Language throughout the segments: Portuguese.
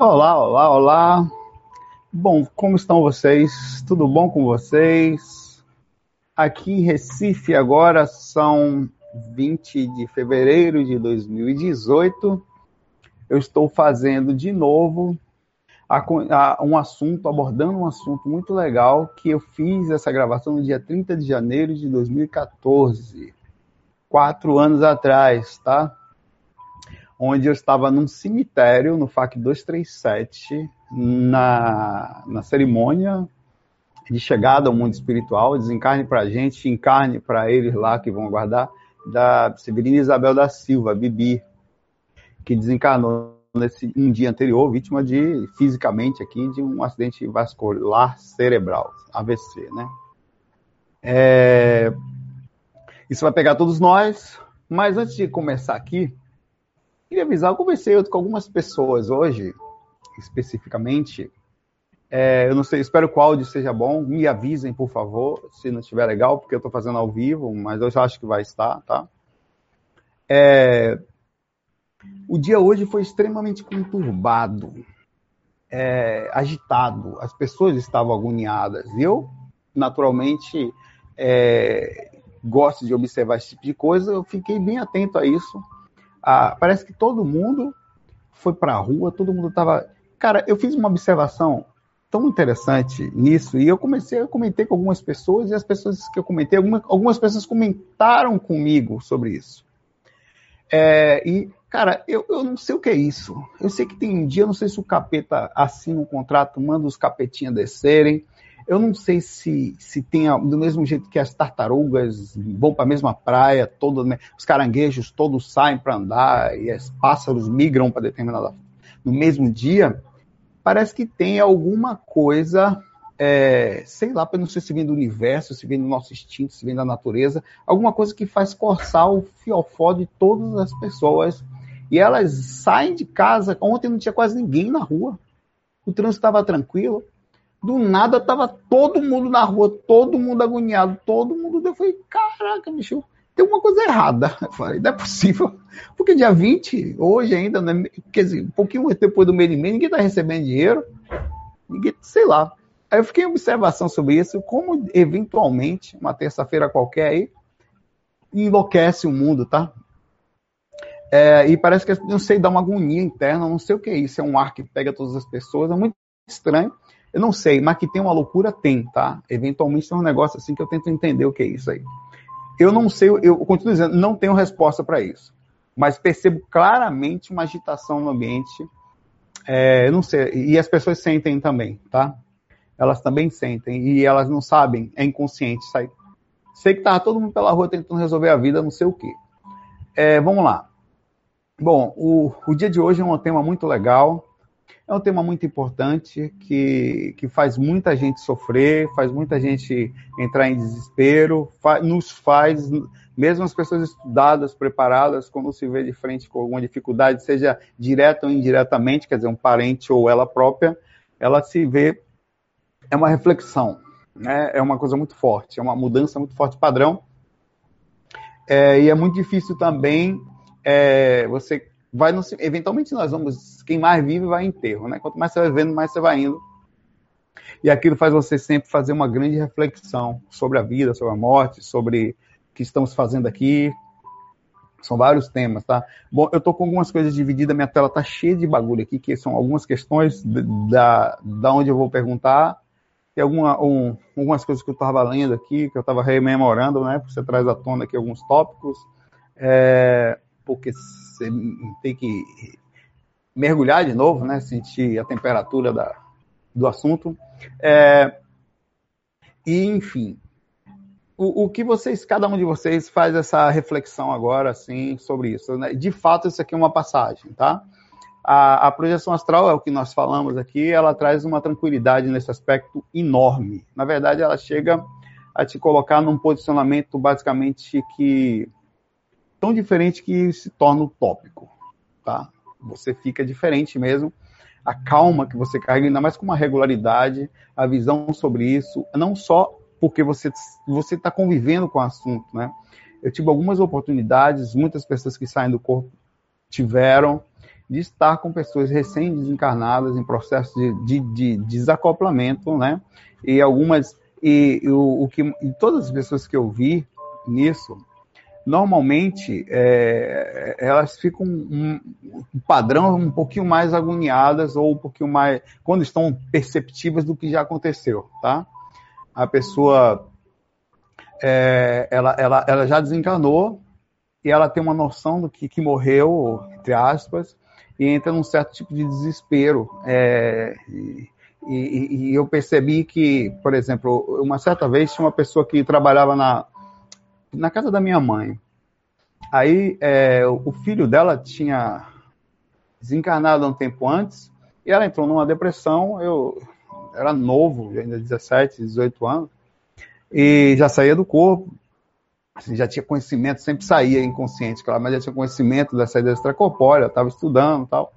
Olá, olá, olá. Bom, como estão vocês? Tudo bom com vocês? Aqui em Recife agora são 20 de fevereiro de 2018. Eu estou fazendo de novo um assunto, abordando um assunto muito legal que eu fiz essa gravação no dia 30 de janeiro de 2014, quatro anos atrás, tá? Onde eu estava num cemitério, no FAC 237, na, na cerimônia de chegada ao mundo espiritual, desencarne para a gente, encarne para eles lá que vão aguardar, da Severina Isabel da Silva, Bibi, que desencarnou nesse um dia anterior, vítima de, fisicamente aqui, de um acidente vascular cerebral, AVC, né? É, isso vai pegar todos nós, mas antes de começar aqui, Queria avisar, eu conversei com algumas pessoas hoje, especificamente. É, eu não sei, espero que o áudio seja bom. Me avisem, por favor, se não estiver legal, porque eu estou fazendo ao vivo, mas eu acho que vai estar, tá? É, o dia hoje foi extremamente conturbado, é, agitado. As pessoas estavam agoniadas. Eu, naturalmente, é, gosto de observar esse tipo de coisa. Eu fiquei bem atento a isso ah, parece que todo mundo foi para a rua, todo mundo estava. Cara, eu fiz uma observação tão interessante nisso e eu comecei, eu comentei com algumas pessoas e as pessoas que eu comentei, algumas, algumas pessoas comentaram comigo sobre isso. É, e, cara, eu, eu não sei o que é isso. Eu sei que tem um dia, não sei se o capeta assina um contrato, manda os capetinhas descerem. Eu não sei se, se tem, do mesmo jeito que as tartarugas vão para a mesma praia, todo, né, os caranguejos todos saem para andar e os pássaros migram para determinada. no mesmo dia, parece que tem alguma coisa, é, sei lá, não sei se vem do universo, se vem do nosso instinto, se vem da natureza, alguma coisa que faz corçar o fiofó de todas as pessoas. E elas saem de casa. Ontem não tinha quase ninguém na rua. O trânsito estava tranquilo do nada tava todo mundo na rua, todo mundo agoniado, todo mundo. Eu falei, caraca, bicho, tem uma coisa errada. Eu falei, não é possível. Porque dia 20, hoje ainda, né, quer dizer, um pouquinho depois do mês, ninguém tá recebendo dinheiro. Ninguém, sei lá. Aí eu fiquei em observação sobre isso, como eventualmente, uma terça-feira qualquer aí, enlouquece o mundo, tá? É, e parece que, não sei, dá uma agonia interna, não sei o que é isso. É um ar que pega todas as pessoas, é muito estranho. Eu não sei, mas que tem uma loucura, tem, tá? Eventualmente tem um negócio assim que eu tento entender o que é isso aí. Eu não sei, eu continuo dizendo, não tenho resposta para isso. Mas percebo claramente uma agitação no ambiente. É, eu não sei, e as pessoas sentem também, tá? Elas também sentem, e elas não sabem, é inconsciente aí. Sei que tava todo mundo pela rua tentando resolver a vida, não sei o quê. É, vamos lá. Bom, o, o dia de hoje é um tema muito legal. É um tema muito importante que, que faz muita gente sofrer, faz muita gente entrar em desespero, fa nos faz, mesmo as pessoas estudadas, preparadas, quando se vê de frente com alguma dificuldade, seja direta ou indiretamente, quer dizer, um parente ou ela própria, ela se vê, é uma reflexão, né? é uma coisa muito forte, é uma mudança muito forte padrão. É, e é muito difícil também é, você vai no, eventualmente nós vamos, quem mais vive vai em enterro, né? Quanto mais você vai vendo, mais você vai indo. E aquilo faz você sempre fazer uma grande reflexão sobre a vida, sobre a morte, sobre o que estamos fazendo aqui. São vários temas, tá? Bom, eu tô com algumas coisas divididas, minha tela tá cheia de bagulho aqui, que são algumas questões da, da onde eu vou perguntar. Tem alguma, um, algumas coisas que eu estava lendo aqui, que eu estava rememorando, né? Você traz à tona aqui alguns tópicos. É, porque você tem que mergulhar de novo, né? Sentir a temperatura da, do assunto. É, e, enfim, o, o, que vocês, cada um de vocês, faz essa reflexão agora, assim, sobre isso. Né? De fato, isso aqui é uma passagem, tá? A, a, projeção astral é o que nós falamos aqui, ela traz uma tranquilidade nesse aspecto enorme. Na verdade, ela chega a te colocar num posicionamento basicamente que tão diferente que se torna utópico, tá? Você fica diferente mesmo. A calma que você carrega, ainda mais com uma regularidade, a visão sobre isso, não só porque você você está convivendo com o assunto, né? Eu tive algumas oportunidades, muitas pessoas que saem do corpo tiveram, de estar com pessoas recém-desencarnadas em processo de, de, de, desacoplamento, né? E algumas e, o, o, que e todas as pessoas que eu vi nisso normalmente é, elas ficam um, um, padrão um pouquinho mais agoniadas ou um pouquinho mais quando estão perceptivas do que já aconteceu, tá? A pessoa é, ela, ela, ela já desencanou e ela tem uma noção do que, que morreu, entre aspas, e entra num certo tipo de desespero. É, e, e, e, eu percebi que, por exemplo, uma certa vez tinha uma pessoa que trabalhava na, na casa da minha mãe. Aí é, o filho dela tinha desencarnado um tempo antes e ela entrou numa depressão. Eu era novo, ainda 17, 18 anos, e já saía do corpo. Assim, já tinha conhecimento, sempre saía inconsciente, claro, mas já tinha conhecimento da saída extracorpórea, estava estudando tal.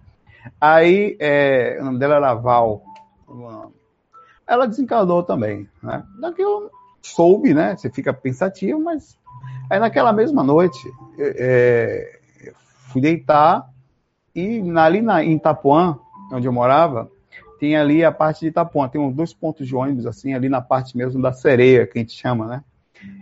Aí, é, o nome dela era Val. Ela desencarnou também, né? Daquilo soube, né? Você fica pensativo, mas Aí naquela mesma noite, é, fui deitar e ali na, em Itapuã, onde eu morava, tem ali a parte de Itapuã, tem uns dois pontos de ônibus, assim, ali na parte mesmo da sereia, que a gente chama, né?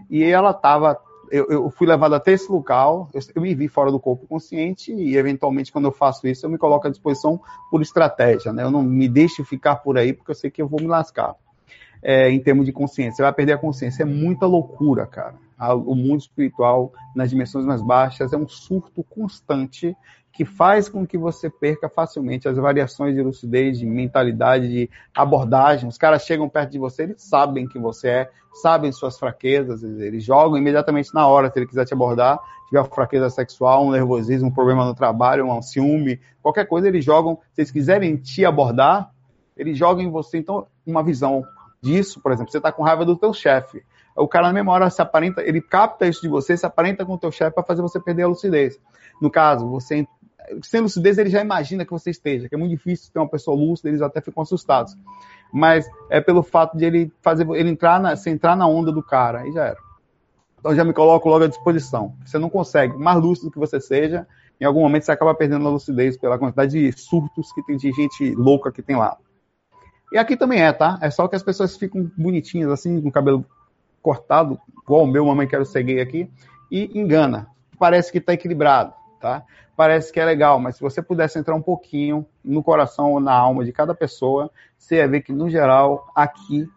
E ela estava eu, eu, fui levado até esse local, eu, eu, me vi fora do corpo consciente e, eventualmente, quando eu faço isso, eu me coloco à disposição por estratégia, né? Eu não me deixo ficar por aí porque eu sei que eu vou me lascar. É, em termos de consciência, você vai perder a consciência. É muita loucura, cara o mundo espiritual nas dimensões mais baixas é um surto constante que faz com que você perca facilmente as variações de lucidez, de mentalidade, de abordagem. Os caras chegam perto de você, eles sabem quem você é, sabem suas fraquezas, eles jogam imediatamente na hora, se ele quiser te abordar, tiver uma fraqueza sexual, um nervosismo, um problema no trabalho, um ciúme, qualquer coisa, eles jogam. Se eles quiserem te abordar, eles jogam em você, então, uma visão disso, por exemplo, você está com raiva do teu chefe o cara na hora se aparenta, ele capta isso de você, se aparenta com o teu chefe para fazer você perder a lucidez. No caso, você sem lucidez ele já imagina que você esteja, que é muito difícil ter uma pessoa lúcida, eles até ficam assustados. Mas é pelo fato de ele fazer ele entrar na, se entrar na onda do cara, aí já era. Então já me coloco logo à disposição. Você não consegue, mais lúcido que você seja, em algum momento você acaba perdendo a lucidez pela quantidade de surtos que tem de gente louca que tem lá. E aqui também é, tá? É só que as pessoas ficam bonitinhas assim, com o cabelo cortado, igual o meu, mamãe quero ser gay aqui, e engana. Parece que está equilibrado, tá? Parece que é legal, mas se você pudesse entrar um pouquinho no coração ou na alma de cada pessoa, você ia ver que, no geral, aqui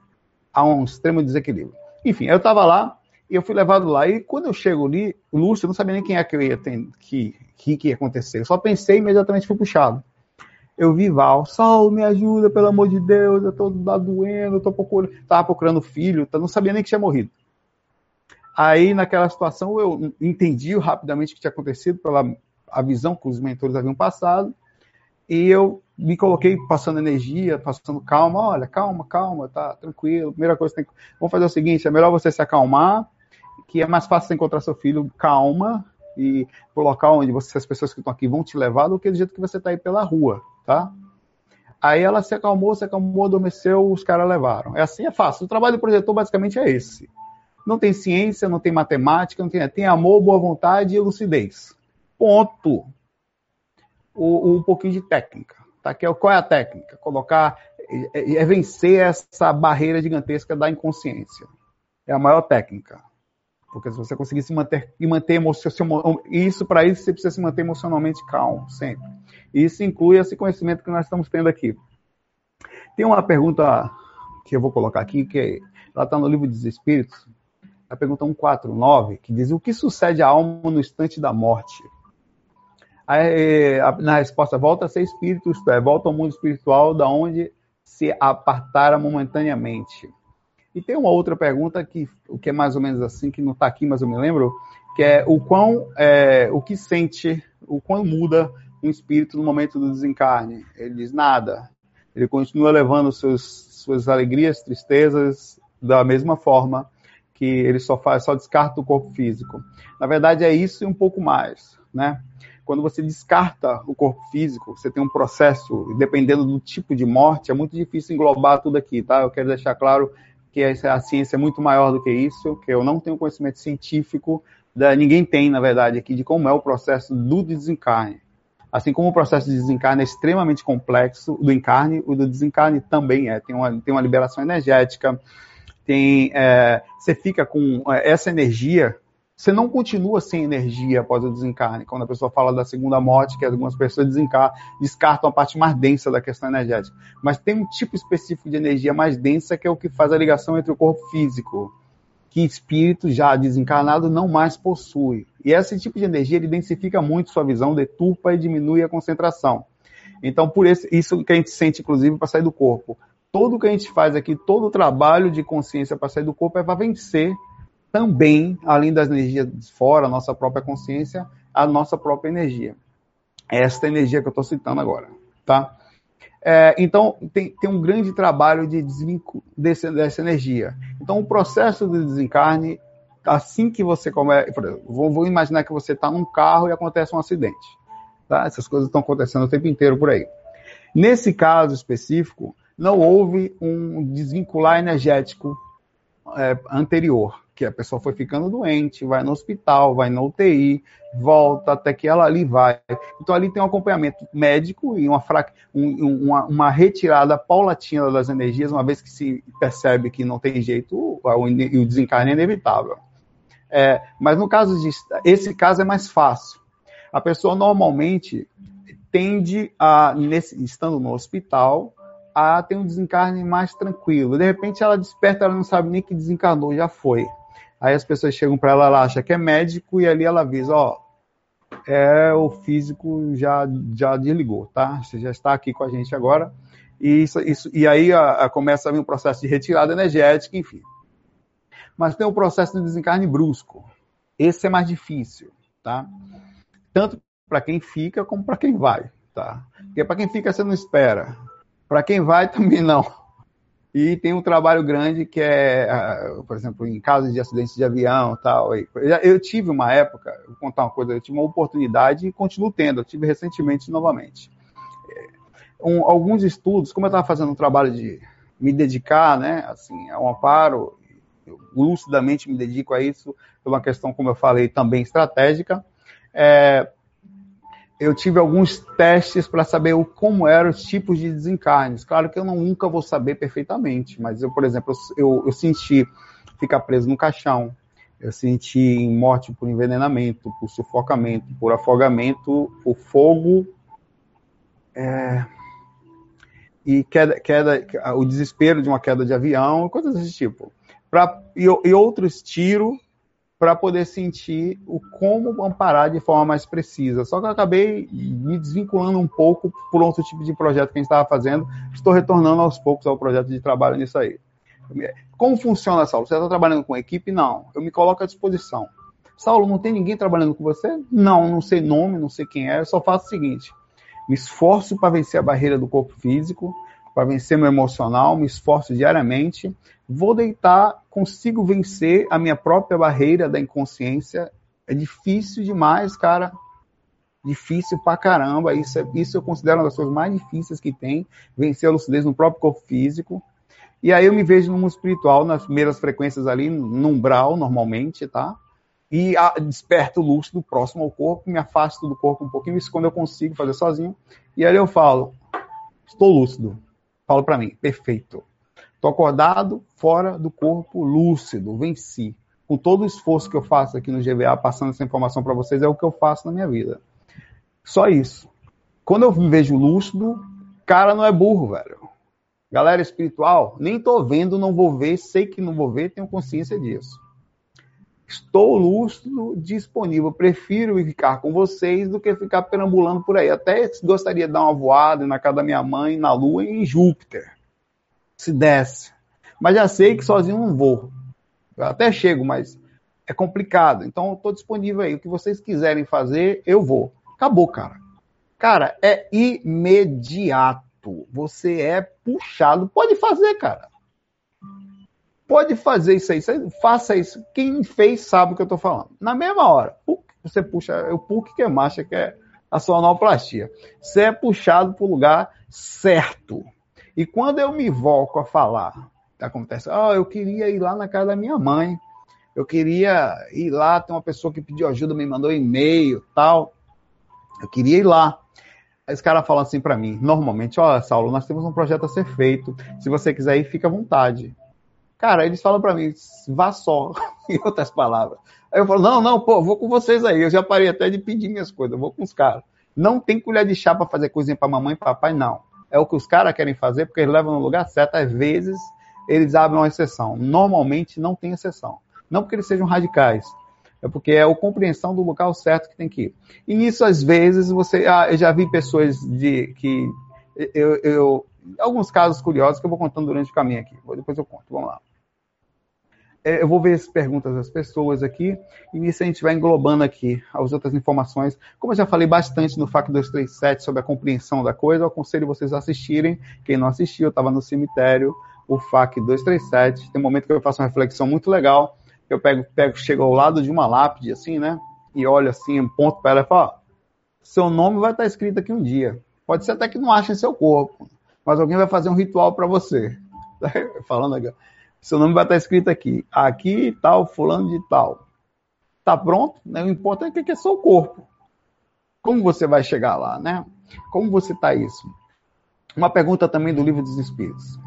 há um extremo desequilíbrio. Enfim, eu estava lá e eu fui levado lá. E quando eu chego ali, o Lúcio, eu não sabia nem quem é que ia ter, que, que, que ia acontecer. Eu só pensei e imediatamente fui puxado eu vi Val, Saulo, me ajuda, pelo amor de Deus, eu tô doendo, eu tô procurando, tava procurando filho, tá, não sabia nem que tinha morrido. Aí, naquela situação, eu entendi rapidamente o que tinha acontecido pela a visão que os mentores haviam passado, e eu me coloquei passando energia, passando calma, olha, calma, calma, tá tranquilo. Primeira coisa, tem que... vamos fazer o seguinte, é melhor você se acalmar, que é mais fácil encontrar seu filho calma e pro local onde você, as pessoas que estão aqui vão te levar do que do jeito que você está aí pela rua tá? Aí ela se acalmou, se acalmou, adormeceu, os caras levaram. É assim, é fácil. O trabalho do projetor basicamente é esse. Não tem ciência, não tem matemática, não tem, tem amor, boa vontade e lucidez. Ponto. O, um pouquinho de técnica. Tá? Que é, qual é a técnica? Colocar, é, é vencer essa barreira gigantesca da inconsciência. É a maior técnica. Porque se você conseguir se manter e manter emocionalmente, isso para isso você precisa se manter emocionalmente calmo, sempre. Isso inclui esse conhecimento que nós estamos tendo aqui. Tem uma pergunta que eu vou colocar aqui, que ela está no livro dos Espíritos, a pergunta 149, que diz: O que sucede à alma no instante da morte? Aí, na resposta, volta a ser espírito, isto é, volta ao mundo espiritual, da onde se apartara momentaneamente. E tem uma outra pergunta que, que é mais ou menos assim, que não está aqui, mas eu me lembro, que é o quão, é, o que sente, o quão muda um espírito no momento do desencarne. Ele diz nada. Ele continua levando seus, suas alegrias, tristezas da mesma forma que ele só faz, só descarta o corpo físico. Na verdade é isso e um pouco mais, né? Quando você descarta o corpo físico, você tem um processo, dependendo do tipo de morte, é muito difícil englobar tudo aqui, tá? Eu quero deixar claro que a ciência é muito maior do que isso, que eu não tenho conhecimento científico, da, ninguém tem, na verdade, aqui, de como é o processo do desencarne. Assim como o processo de desencarne é extremamente complexo, do encarne, o do desencarne também é. Tem uma, tem uma liberação energética, tem, é, você fica com é, essa energia, você não continua sem energia após o desencarne. Quando a pessoa fala da segunda morte, que algumas pessoas descartam a parte mais densa da questão energética. Mas tem um tipo específico de energia mais densa que é o que faz a ligação entre o corpo físico que espírito já desencarnado não mais possui. E esse tipo de energia ele densifica muito sua visão, deturpa e diminui a concentração. Então, por isso, isso que a gente sente, inclusive, para sair do corpo. Todo que a gente faz aqui, todo o trabalho de consciência para sair do corpo é para vencer também, além das energias de fora, a nossa própria consciência, a nossa própria energia. Esta energia que eu estou citando agora, tá? É, então, tem, tem, um grande trabalho de desvínculo desse, dessa energia. Então, o processo de desencarne, assim que você começa. Vou, vou imaginar que você está num carro e acontece um acidente. Tá? Essas coisas estão acontecendo o tempo inteiro por aí. Nesse caso específico, não houve um desvincular energético é, anterior que a pessoa foi ficando doente, vai no hospital, vai no UTI, volta até que ela ali vai. Então ali tem um acompanhamento médico e uma, um, uma, uma, retirada paulatina das energias, uma vez que se percebe que não tem jeito, o, o desencarne é inevitável. É, mas no caso de esse caso é mais fácil. A pessoa normalmente tende a, nesse, estando no hospital, a ter um desencarne mais tranquilo. De repente ela desperta, ela não sabe nem que desencarnou, já foi. Aí as pessoas chegam para ela, ela acha que é médico e ali ela avisa, ó, é o físico já já desligou, tá? Você já está aqui com a gente agora. E, isso, isso, e aí a, a começa a vir um processo de retirada energética, enfim. Mas tem o processo de desencarne brusco. Esse é mais difícil, tá? Tanto para quem fica como para quem vai, tá? Porque para quem fica você não espera. Para quem vai também não. E tem um trabalho grande que é, por exemplo, em casos de acidentes de avião tal. Eu tive uma época, vou contar uma coisa, eu tive uma oportunidade e continuo tendo, eu tive recentemente novamente. É, um, alguns estudos, como eu estava fazendo um trabalho de me dedicar, né, assim, ao amparo, eu lucidamente me dedico a isso, é uma questão, como eu falei, também estratégica. É, eu tive alguns testes para saber o, como eram os tipos de desencarnes. Claro que eu não, nunca vou saber perfeitamente, mas eu, por exemplo, eu, eu senti ficar preso no caixão, eu senti morte por envenenamento, por sufocamento, por afogamento, por fogo é, e queda, queda, o desespero de uma queda de avião, coisas desse tipo. Pra, e, e outros tiros para poder sentir o como amparar de forma mais precisa. Só que eu acabei me desvinculando um pouco por outro tipo de projeto que a gente estava fazendo. Estou retornando aos poucos ao projeto de trabalho nisso aí. Como funciona, Saulo? Você está trabalhando com equipe? Não. Eu me coloco à disposição. Saulo, não tem ninguém trabalhando com você? Não, não sei nome, não sei quem é. Eu só faço o seguinte: me esforço para vencer a barreira do corpo físico, para vencer meu emocional, me esforço diariamente vou deitar, consigo vencer a minha própria barreira da inconsciência. É difícil demais, cara. Difícil pra caramba. Isso, é, isso eu considero uma das coisas mais difíceis que tem. Vencer a lucidez no próprio corpo físico. E aí eu me vejo no mundo espiritual, nas primeiras frequências ali, no umbral, normalmente, tá? E a, desperto lúcido próximo ao corpo, me afasto do corpo um pouquinho, isso quando eu consigo fazer sozinho. E aí eu falo, estou lúcido. Falo para mim, perfeito. Estou acordado, fora do corpo, lúcido, venci. Com todo o esforço que eu faço aqui no GVA, passando essa informação para vocês, é o que eu faço na minha vida. Só isso. Quando eu me vejo lúcido, cara não é burro, velho. Galera espiritual, nem tô vendo, não vou ver, sei que não vou ver, tenho consciência disso. Estou lúcido, disponível. Prefiro ficar com vocês do que ficar perambulando por aí. Até gostaria de dar uma voada na casa da minha mãe, na Lua e em Júpiter se desse. Mas já sei que sozinho não vou. Eu até chego, mas é complicado. Então estou disponível aí. O que vocês quiserem fazer, eu vou. Acabou, cara. Cara, é imediato. Você é puxado. Pode fazer, cara. Pode fazer isso aí. Faça isso. Quem fez sabe o que eu estou falando. Na mesma hora, você puxa. O PUC que é marcha, que é a sonoplastia. Você é puxado para o lugar certo. E quando eu me volto a falar, acontece, oh, eu queria ir lá na casa da minha mãe, eu queria ir lá, tem uma pessoa que pediu ajuda, me mandou e-mail, tal. Eu queria ir lá. esse cara fala assim para mim, normalmente, ó, Saulo, nós temos um projeto a ser feito. Se você quiser ir, fica à vontade. Cara, eles falam para mim, vá só, em outras palavras. Aí eu falo, não, não, pô, vou com vocês aí. Eu já parei até de pedir minhas coisas, vou com os caras. Não tem colher de chá para fazer coisinha para mamãe e papai, não. É o que os caras querem fazer porque eles levam no lugar certo. Às vezes, eles abrem uma exceção. Normalmente, não tem exceção. Não porque eles sejam radicais, é porque é a compreensão do local certo que tem que ir. E nisso, às vezes, você. Ah, eu já vi pessoas de que. Eu, eu, alguns casos curiosos que eu vou contando durante o caminho aqui. Depois eu conto. Vamos lá. É, eu vou ver as perguntas das pessoas aqui, e nisso a gente vai englobando aqui as outras informações. Como eu já falei bastante no FAC 237 sobre a compreensão da coisa, eu aconselho vocês a assistirem. Quem não assistiu, estava no cemitério, o FAC 237. Tem um momento que eu faço uma reflexão muito legal. Eu pego, pego chego ao lado de uma lápide, assim, né? E olho assim, um ponto para ela e falo: seu nome vai estar escrito aqui um dia. Pode ser até que não ache seu corpo, mas alguém vai fazer um ritual para você. Falando aqui. Seu nome vai estar escrito aqui. Aqui tal, fulano de tal. Tá pronto? Né? O importante é que é o corpo. Como você vai chegar lá, né? Como você está isso? Uma pergunta também do livro dos Espíritos.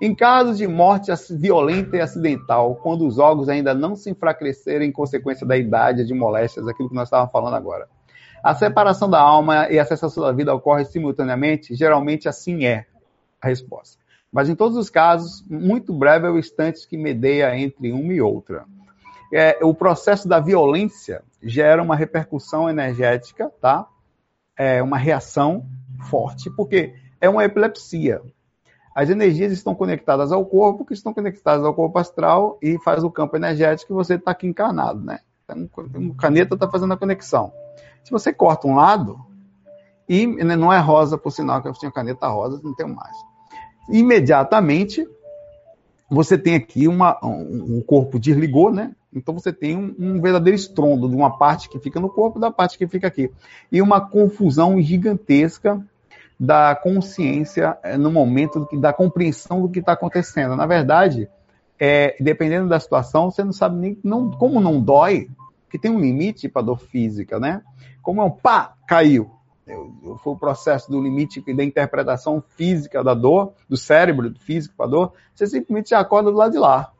Em casos de morte violenta e acidental, quando os órgãos ainda não se enfraquecerem em consequência da idade, de moléstias, aquilo que nós estávamos falando agora. A separação da alma e a cessação da vida ocorre simultaneamente? Geralmente assim é a resposta. Mas em todos os casos, muito breve é o instante que medeia entre uma e outra. É, o processo da violência gera uma repercussão energética, tá? É uma reação forte, porque é uma epilepsia. As energias estão conectadas ao corpo, que estão conectadas ao corpo astral e faz o campo energético e você está aqui encarnado, né? Então, o caneta está fazendo a conexão. Se você corta um lado, e né, não é rosa, por sinal que eu tinha caneta rosa, não tenho mais imediatamente você tem aqui uma, um, corpo desligou, né? Então você tem um, um, verdadeiro estrondo de uma parte que fica no corpo da parte que fica aqui. E uma confusão gigantesca da consciência eh, no momento do, da compreensão do que está acontecendo. Na verdade, é, dependendo da situação, você não sabe nem não, como não dói, que tem um limite para dor física, né? Como é um pá, caiu foi o processo do limite da interpretação física da dor, do cérebro do físico para a dor, você simplesmente acorda do lado de lá.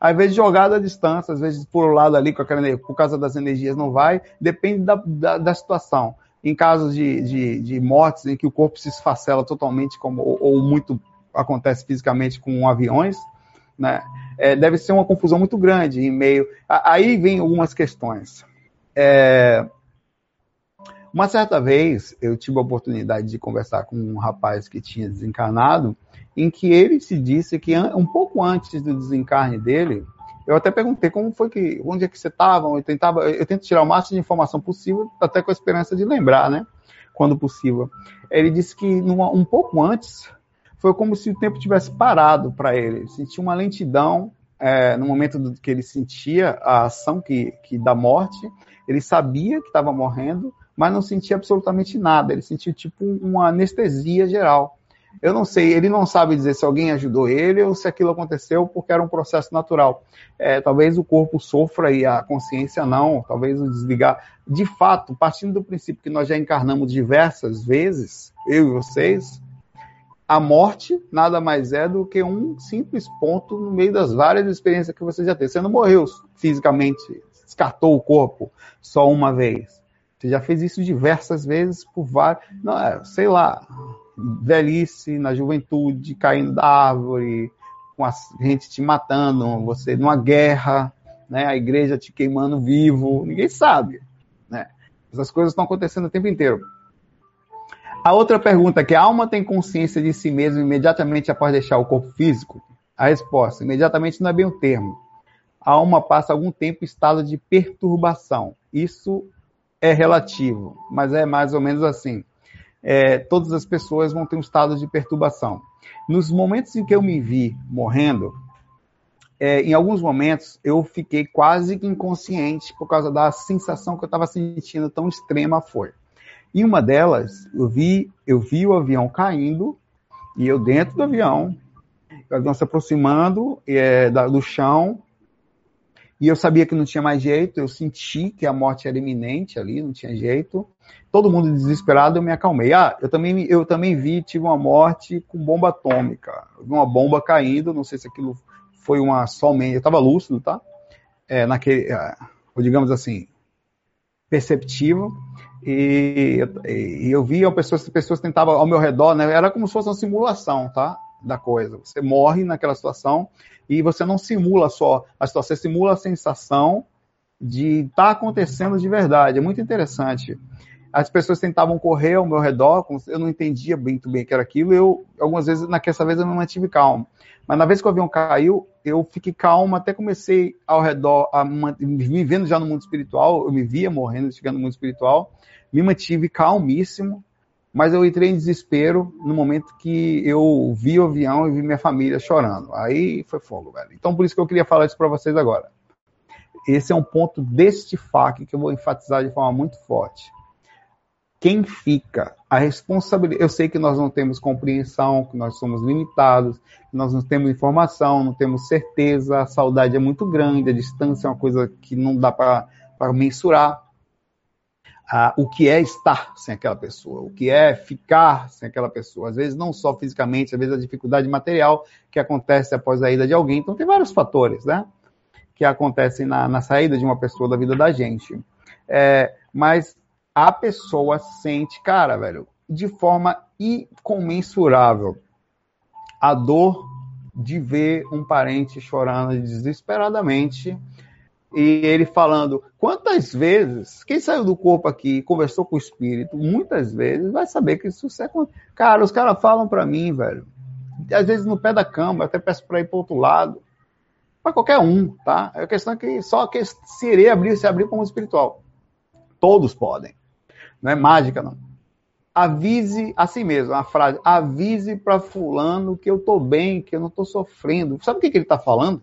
Às vezes jogado à distância, às vezes por o lado ali, com aquela, por causa das energias não vai, depende da, da, da situação. Em casos de, de, de, mortes em que o corpo se esfacela totalmente, como, ou, ou muito acontece fisicamente com aviões, né? É, deve ser uma confusão muito grande em meio. Aí vem algumas questões. É, uma certa vez, eu tive a oportunidade de conversar com um rapaz que tinha desencarnado, em que ele se disse que um pouco antes do desencarne dele, eu até perguntei como foi que, onde é que você estava, eu tentava, eu tento tirar o máximo de informação possível, até com a esperança de lembrar, né, quando possível. Ele disse que numa, um pouco antes, foi como se o tempo tivesse parado para ele, ele sentia uma lentidão é, no momento do, que ele sentia a ação que, que da morte, ele sabia que estava morrendo, mas não sentia absolutamente nada. Ele sentia tipo uma anestesia geral. Eu não sei, ele não sabe dizer se alguém ajudou ele ou se aquilo aconteceu porque era um processo natural. É, talvez o corpo sofra e a consciência não, talvez o desligar. De fato, partindo do princípio que nós já encarnamos diversas vezes, eu e vocês, a morte nada mais é do que um simples ponto no meio das várias experiências que você já teve. Você não morreu fisicamente, descartou o corpo só uma vez. Você já fez isso diversas vezes por vários. Não, é, sei lá, velhice, na juventude, caindo da árvore, com a gente te matando, você numa guerra, né? A igreja te queimando vivo, ninguém sabe, né? Essas coisas estão acontecendo o tempo inteiro. A outra pergunta que a alma tem consciência de si mesma imediatamente após deixar o corpo físico? A resposta, imediatamente não é bem o termo. A alma passa algum tempo em estado de perturbação. Isso é relativo, mas é mais ou menos assim. É, todas as pessoas vão ter um estado de perturbação. Nos momentos em que eu me vi morrendo, é, em alguns momentos eu fiquei quase que inconsciente por causa da sensação que eu estava sentindo tão extrema foi. Em uma delas, eu vi, eu vi o avião caindo e eu dentro do avião, o avião se aproximando é, da, do chão e eu sabia que não tinha mais jeito, eu senti que a morte era iminente ali, não tinha jeito. Todo mundo desesperado, eu me acalmei. Ah, eu também, eu também vi, tive uma morte com bomba atômica. vi uma bomba caindo, não sei se aquilo foi uma somente. Eu estava lúcido, tá? É, naquele, é, ou digamos assim, perceptivo. E, e, eu via pessoas, pessoas tentavam ao meu redor, né? Era como se fosse uma simulação, tá? Da coisa. Você morre naquela situação e você não simula só a situação, você simula a sensação de estar tá acontecendo de verdade. É muito interessante. As pessoas tentavam correr ao meu redor, eu não entendia muito bem o que era aquilo, eu, algumas vezes, naquela vez eu não mantive calmo. Mas na vez que o avião caiu, eu fiquei calmo, até comecei ao redor, a, me vendo já no mundo espiritual, eu me via morrendo, chegando no mundo espiritual, me mantive calmíssimo, mas eu entrei em desespero no momento que eu vi o avião e vi minha família chorando. Aí foi fogo, velho. Então por isso que eu queria falar isso para vocês agora. Esse é um ponto deste FAQ que eu vou enfatizar de forma muito forte. Quem fica a responsabilidade. Eu sei que nós não temos compreensão, que nós somos limitados, que nós não temos informação, não temos certeza, a saudade é muito grande, a distância é uma coisa que não dá para mensurar ah, o que é estar sem aquela pessoa, o que é ficar sem aquela pessoa. Às vezes, não só fisicamente, às vezes a dificuldade material que acontece após a ida de alguém. Então, tem vários fatores, né? Que acontecem na, na saída de uma pessoa da vida da gente. É, mas a pessoa sente, cara, velho, de forma incomensurável a dor de ver um parente chorando desesperadamente e ele falando quantas vezes quem saiu do corpo aqui e conversou com o espírito muitas vezes vai saber que isso é cara os caras falam para mim velho. Às vezes no pé da cama eu até peço para ir para outro lado para qualquer um tá? A questão é que só que se irei abrir se abrir como espiritual. Todos podem. Não é mágica não. Avise assim mesmo a frase avise para fulano que eu tô bem que eu não tô sofrendo. Sabe o que, que ele tá falando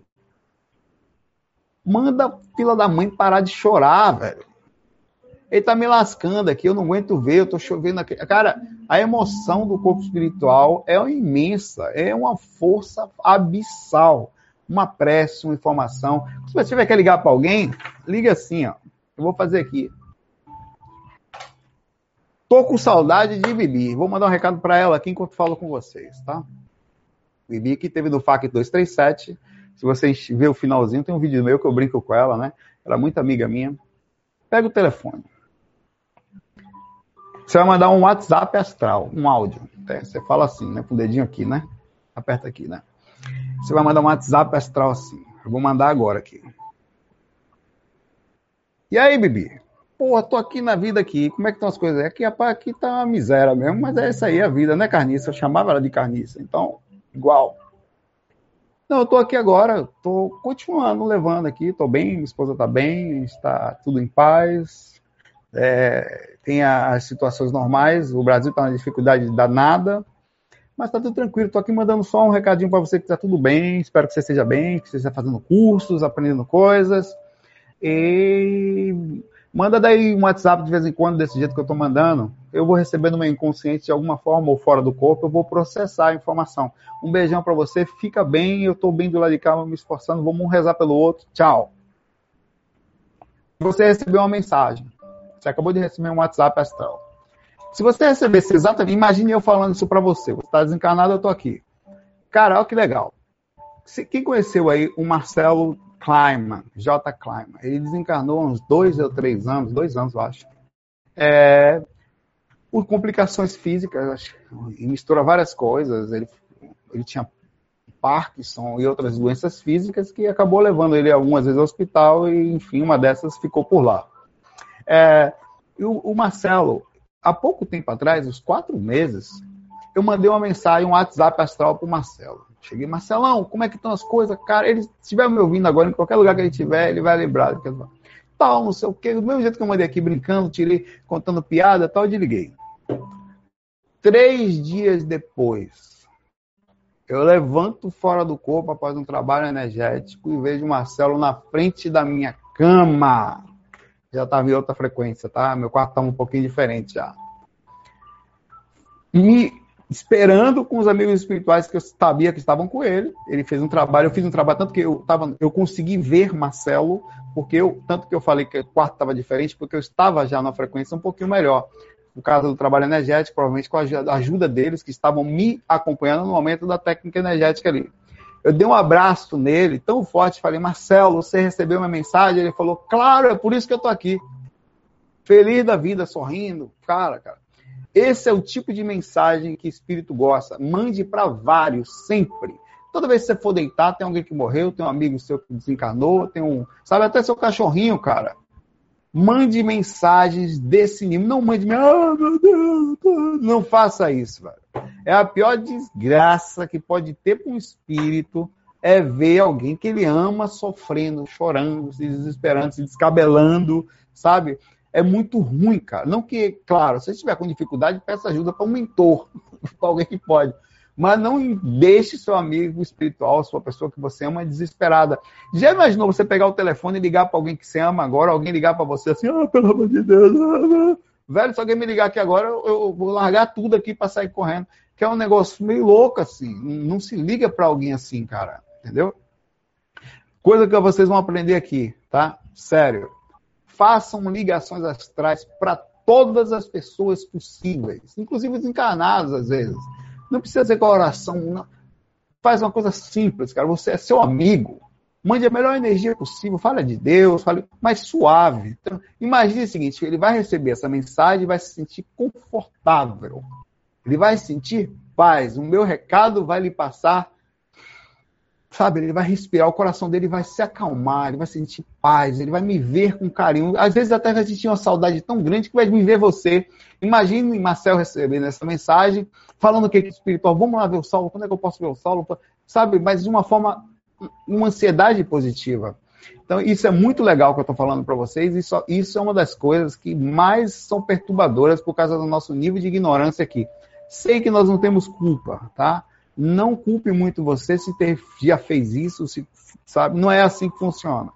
Manda fila da mãe parar de chorar, velho. Ele tá me lascando aqui, eu não aguento ver, eu tô chovendo aqui. Cara, a emoção do corpo espiritual é imensa, é uma força abissal. Uma prece, uma informação. Se você tiver que ligar para alguém, liga assim, ó. Eu vou fazer aqui. Tô com saudade de Bibi. Vou mandar um recado para ela aqui enquanto falo com vocês, tá? Bibi que teve do FAC 237 se vocês ver o finalzinho, tem um vídeo meu que eu brinco com ela, né? Ela é muito amiga minha. Pega o telefone. Você vai mandar um WhatsApp astral, um áudio. É, você fala assim, né? Com o dedinho aqui, né? Aperta aqui, né? Você vai mandar um WhatsApp astral assim. Eu vou mandar agora aqui. E aí, Bibi? Pô, tô aqui na vida aqui. Como é que estão as coisas? Aqui, rapaz, aqui tá uma miséria mesmo, mas é isso aí a vida, né, carniça? Eu chamava ela de carniça. Então, igual. Não, eu tô aqui agora, tô continuando levando aqui, tô bem, minha esposa tá bem, está tudo em paz. É, tem as situações normais, o Brasil tá na dificuldade danada, mas tá tudo tranquilo. Tô aqui mandando só um recadinho para você que tá tudo bem, espero que você esteja bem, que você esteja fazendo cursos, aprendendo coisas. E Manda daí um WhatsApp de vez em quando, desse jeito que eu estou mandando. Eu vou receber no meu inconsciente de alguma forma ou fora do corpo, eu vou processar a informação. Um beijão para você, fica bem, eu estou bem do lado de cá, me esforçando, vamos um rezar pelo outro. Tchau. Você recebeu uma mensagem. Você acabou de receber um WhatsApp astral. Se você recebesse exatamente, imagine eu falando isso para você. Você está desencarnado, eu estou aqui. Cara, olha que legal. Quem conheceu aí o Marcelo Kleiman, J. Kleiman. Ele desencarnou há uns dois ou três anos, dois anos, eu acho. É, por complicações físicas, acho, e mistura várias coisas. Ele, ele tinha Parkinson e outras doenças físicas que acabou levando ele algumas vezes ao hospital e, enfim, uma dessas ficou por lá. É, o, o Marcelo, há pouco tempo atrás, uns quatro meses, eu mandei uma mensagem, um WhatsApp astral para o Marcelo. Cheguei, Marcelão, como é que estão as coisas? Cara, ele estiver me ouvindo agora, em qualquer lugar que ele estiver, ele vai lembrar. Tal, não sei o quê. Do mesmo jeito que eu mandei aqui brincando, tirei, contando piada, tal, desliguei. Três dias depois, eu levanto fora do corpo após um trabalho energético e vejo Marcelo na frente da minha cama. Já estava em outra frequência, tá? Meu quarto estava um pouquinho diferente já. Me esperando com os amigos espirituais que eu sabia que estavam com ele. Ele fez um trabalho, eu fiz um trabalho, tanto que eu, tava, eu consegui ver Marcelo, porque eu, tanto que eu falei que o quarto estava diferente, porque eu estava já na frequência um pouquinho melhor. No caso do trabalho energético, provavelmente com a ajuda deles, que estavam me acompanhando no momento da técnica energética ali. Eu dei um abraço nele tão forte, falei, Marcelo, você recebeu uma mensagem? Ele falou, claro, é por isso que eu tô aqui. Feliz da vida, sorrindo. Cara, cara. Esse é o tipo de mensagem que espírito gosta. Mande para vários, sempre. Toda vez que você for deitar, tem alguém que morreu, tem um amigo seu que desencarnou, tem um. Sabe, até seu cachorrinho, cara. Mande mensagens desse nível. Não mande. Ah, meu Deus, não faça isso, velho. É a pior desgraça que pode ter para um espírito é ver alguém que ele ama sofrendo, chorando, se desesperando, se descabelando, sabe? É muito ruim, cara. Não que, claro, se você estiver com dificuldade, peça ajuda para um mentor, para alguém que pode. Mas não deixe seu amigo espiritual, sua pessoa que você ama, desesperada. Já imaginou você pegar o telefone e ligar para alguém que você ama agora, alguém ligar para você assim, ah, pelo amor de Deus. Ah, ah. Velho, se alguém me ligar aqui agora, eu vou largar tudo aqui para sair correndo. Que é um negócio meio louco, assim. Não se liga para alguém assim, cara. Entendeu? Coisa que vocês vão aprender aqui, tá? Sério façam ligações astrais para todas as pessoas possíveis, inclusive os encarnados às vezes. Não precisa ser com oração, não. faz uma coisa simples, cara. Você é seu amigo. Mande a melhor energia possível, fala de Deus, fale mais suave. Então, imagine o seguinte: ele vai receber essa mensagem e vai se sentir confortável. Ele vai sentir paz. O meu recado vai lhe passar sabe, ele vai respirar, o coração dele vai se acalmar, ele vai sentir paz, ele vai me ver com carinho. Às vezes até vai sentir uma saudade tão grande que vai me ver você. Imagine Marcel recebendo essa mensagem, falando que é espiritual, vamos lá ver o Saulo, quando é que eu posso ver o Saulo? Sabe, mas de uma forma, uma ansiedade positiva. Então, isso é muito legal que eu estou falando para vocês. Isso, isso é uma das coisas que mais são perturbadoras por causa do nosso nível de ignorância aqui. Sei que nós não temos culpa, tá? Não culpe muito você se ter, já fez isso, se, sabe? Não é assim que funciona.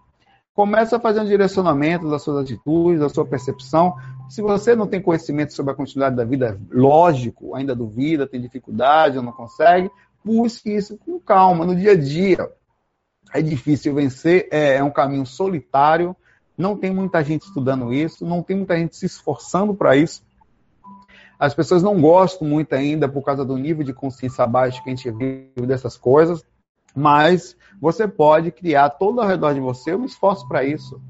Começa a fazer um direcionamento das suas atitudes, da sua percepção. Se você não tem conhecimento sobre a continuidade da vida, lógico, ainda duvida, tem dificuldade ou não consegue, busque isso com calma, no dia a dia. É difícil vencer, é, é um caminho solitário, não tem muita gente estudando isso, não tem muita gente se esforçando para isso. As pessoas não gostam muito ainda por causa do nível de consciência baixo que a gente vive dessas coisas, mas você pode criar todo ao redor de você um esforço para isso.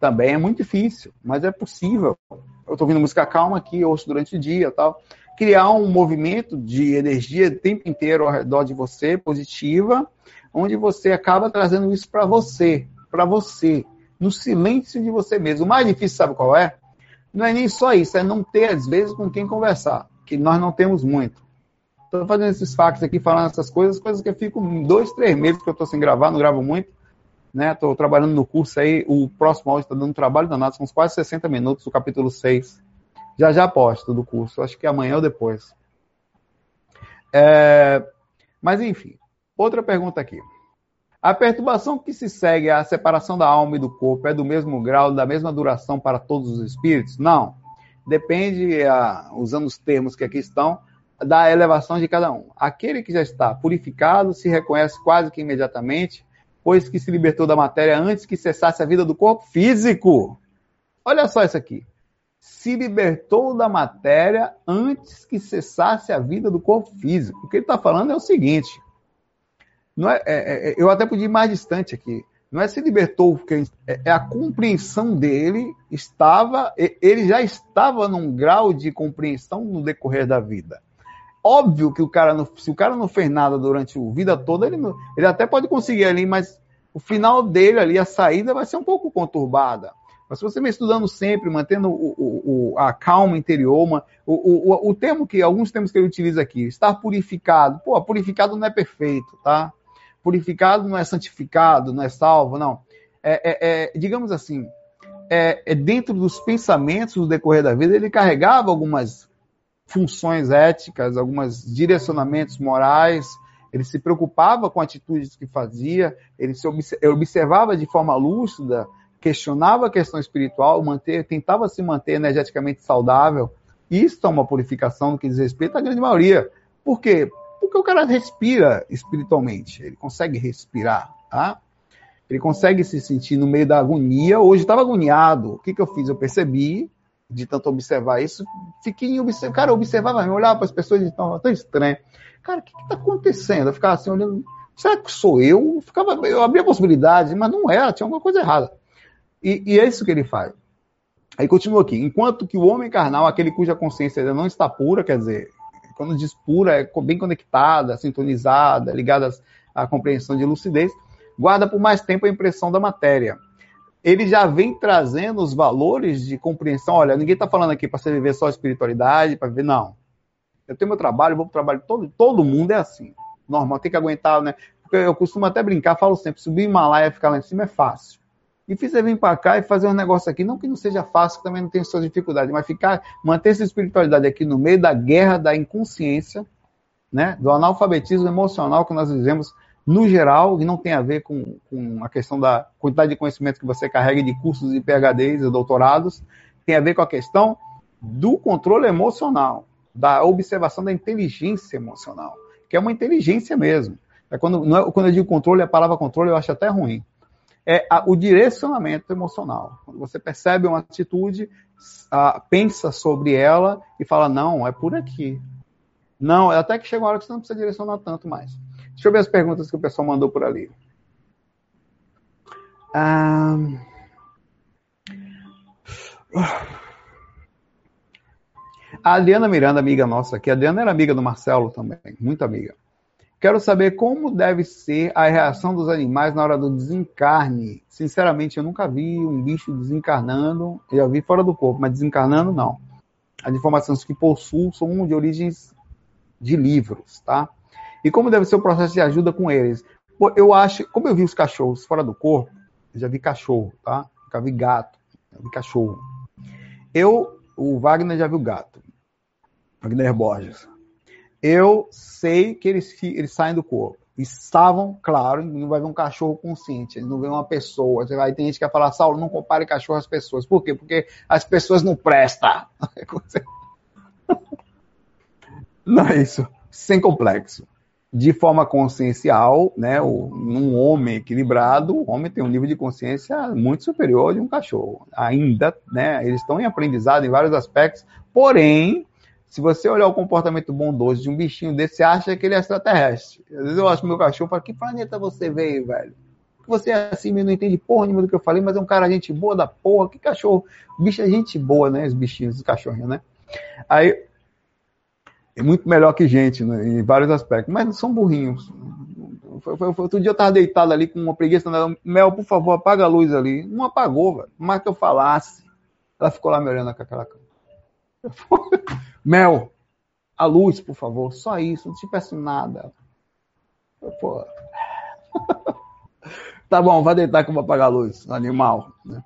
Também é muito difícil, mas é possível. Eu estou ouvindo música calma aqui, ouço durante o dia tal. Criar um movimento de energia o tempo inteiro ao redor de você, positiva, onde você acaba trazendo isso para você, para você, no silêncio de você mesmo. O mais difícil, sabe qual é? Não é nem só isso, é não ter, às vezes, com quem conversar, que nós não temos muito. Estou fazendo esses fax aqui, falando essas coisas, coisas que eu fico dois, três meses que eu estou sem gravar, não gravo muito. Estou né? trabalhando no curso aí, o próximo áudio está dando trabalho danado, são uns quase 60 minutos, o capítulo 6. Já já posto do curso, acho que amanhã ou depois. É... Mas enfim, outra pergunta aqui. A perturbação que se segue à separação da alma e do corpo é do mesmo grau, da mesma duração para todos os espíritos? Não. Depende, ah, usando os termos que aqui estão, da elevação de cada um. Aquele que já está purificado se reconhece quase que imediatamente, pois que se libertou da matéria antes que cessasse a vida do corpo físico. Olha só isso aqui. Se libertou da matéria antes que cessasse a vida do corpo físico. O que ele está falando é o seguinte: não é, é, é, eu até podia ir mais distante aqui. Não é se libertou, porque é, é a compreensão dele estava, ele já estava num grau de compreensão no decorrer da vida. Óbvio que o cara, não, se o cara não fez nada durante a vida toda, ele, não, ele até pode conseguir ali, mas o final dele ali, a saída vai ser um pouco conturbada. Mas se você vem estudando sempre, mantendo o, o, o, a calma interior, uma, o, termo que, alguns termos que ele utiliza aqui, estar purificado. Pô, purificado não é perfeito, tá? Purificado não é santificado, não é salvo, não. É, é, é digamos assim, é, é, dentro dos pensamentos no decorrer da vida, ele carregava algumas funções éticas, alguns direcionamentos morais, ele se preocupava com atitudes que fazia, ele se observava de forma lúcida, questionava a questão espiritual, manter, tentava se manter energeticamente saudável. Isso é uma purificação no que diz respeito à grande maioria. Por quê? Porque o cara respira espiritualmente, ele consegue respirar, tá? Ele consegue se sentir no meio da agonia. Hoje estava agoniado. O que, que eu fiz? Eu percebi, de tanto observar isso, fiquei observando. Cara, eu observava, eu olhava para as pessoas e estava tão estranho. Cara, o que está acontecendo? Eu ficava assim olhando. Será que sou eu? Eu, ficava, eu abria possibilidade, mas não era, tinha alguma coisa errada. E, e é isso que ele faz. Aí continua aqui. Enquanto que o homem carnal, aquele cuja consciência ainda não está pura, quer dizer, quando diz pura, é bem conectada, sintonizada, ligada à compreensão de lucidez, guarda por mais tempo a impressão da matéria. Ele já vem trazendo os valores de compreensão. Olha, ninguém está falando aqui para você viver só espiritualidade, para viver, não. Eu tenho meu trabalho, vou para o trabalho, todo, todo mundo é assim. Normal, tem que aguentar, né? Eu costumo até brincar, falo sempre, subir Himalaia e ficar lá em cima é fácil. Difícil é vir para cá e fazer um negócio aqui, não que não seja fácil, que também não tem suas dificuldades, mas ficar, manter essa espiritualidade aqui no meio da guerra da inconsciência, né, do analfabetismo emocional que nós vivemos no geral, e não tem a ver com, com a questão da quantidade de conhecimento que você carrega de cursos e PHDs e doutorados, tem a ver com a questão do controle emocional, da observação da inteligência emocional, que é uma inteligência mesmo. É quando, é, quando eu digo controle, a palavra controle eu acho até ruim. É a, o direcionamento emocional. Quando você percebe uma atitude, a, pensa sobre ela e fala, não, é por aqui. Não, até que chega uma hora que você não precisa direcionar tanto mais. Deixa eu ver as perguntas que o pessoal mandou por ali. A Adriana Miranda, amiga nossa aqui, a Adriana era amiga do Marcelo também, muito amiga. Quero saber como deve ser a reação dos animais na hora do desencarne. Sinceramente, eu nunca vi um bicho desencarnando, eu já vi fora do corpo, mas desencarnando não. As informações que possuo são de origens de livros, tá? E como deve ser o processo de ajuda com eles? Eu acho, como eu vi os cachorros fora do corpo, já vi cachorro, tá? Já vi gato, já vi cachorro. Eu, o Wagner já viu gato. Wagner Borges. Eu sei que eles, eles saem do corpo. Estavam, claro, não vai ver um cachorro consciente, não vê uma pessoa. Tem gente que vai falar, Saulo, não compare cachorro às pessoas. Por quê? Porque as pessoas não prestam. Não é isso. Sem complexo de forma consciencial, né, um homem equilibrado, o homem tem um nível de consciência muito superior de um cachorro. Ainda, né, eles estão em aprendizado em vários aspectos, porém, se você olhar o comportamento bondoso de um bichinho desse, você acha que ele é extraterrestre. Às vezes eu acho meu cachorro, para que planeta você veio, velho? Você é assim, não entende porra nenhuma do que eu falei, mas é um cara gente boa da porra, que cachorro. bicho é gente boa, né, os bichinhos, os cachorrinhos, né? Aí é muito melhor que gente, né, em vários aspectos, mas são burrinhos. Foi, foi, foi, outro dia eu estava deitado ali com uma preguiça, né? Mel, por favor, apaga a luz ali. Não apagou, velho. Mais que eu falasse. Ela ficou lá me olhando com aquela cara. Mel, a luz, por favor. Só isso, não te peço nada. Pô. tá bom, vai deitar que eu vou apagar a luz, animal. Né?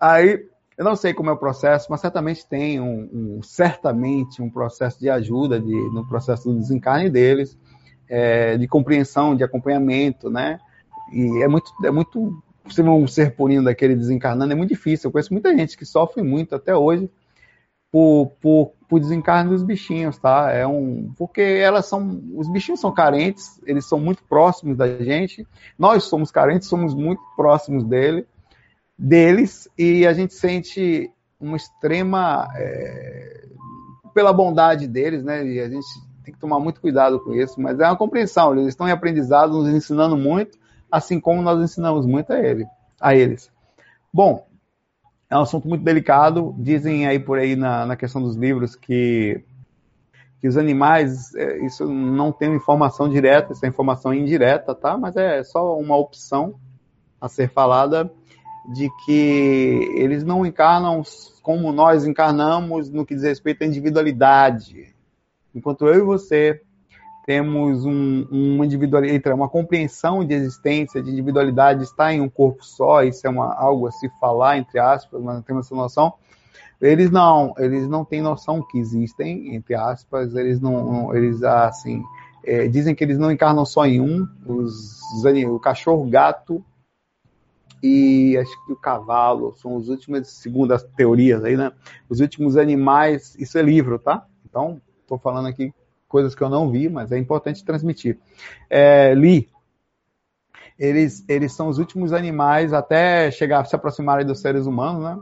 Aí eu não sei como é o processo, mas certamente tem um, um certamente um processo de ajuda de, no processo do desencarne deles, é, de compreensão, de acompanhamento, né? E é muito, é muito um ser purinho daquele desencarnando é muito difícil. Eu conheço muita gente que sofre muito até hoje por, por, por desencarne dos bichinhos, tá? É um porque elas são os bichinhos são carentes, eles são muito próximos da gente. Nós somos carentes, somos muito próximos dele deles e a gente sente uma extrema é, pela bondade deles, né? E a gente tem que tomar muito cuidado com isso, mas é uma compreensão. Eles estão em aprendizado, nos ensinando muito, assim como nós ensinamos muito a ele, a eles. Bom, é um assunto muito delicado. Dizem aí por aí na, na questão dos livros que que os animais, é, isso não tem informação direta, isso é informação indireta, tá? Mas é só uma opção a ser falada de que eles não encarnam como nós encarnamos no que diz respeito à individualidade. Enquanto eu e você temos um, uma individualidade, uma compreensão de existência, de individualidade, está em um corpo só, isso é uma, algo a se falar, entre aspas, mas não temos essa noção. Eles não, eles não têm noção que existem, entre aspas, eles não, eles assim, é, dizem que eles não encarnam só em um, os, o cachorro, gato, e acho que o cavalo são os últimos, segundo as teorias aí, né? Os últimos animais, isso é livro, tá? Então, estou falando aqui coisas que eu não vi, mas é importante transmitir. É, li. Eles, eles são os últimos animais até chegar se aproximarem dos seres humanos, né?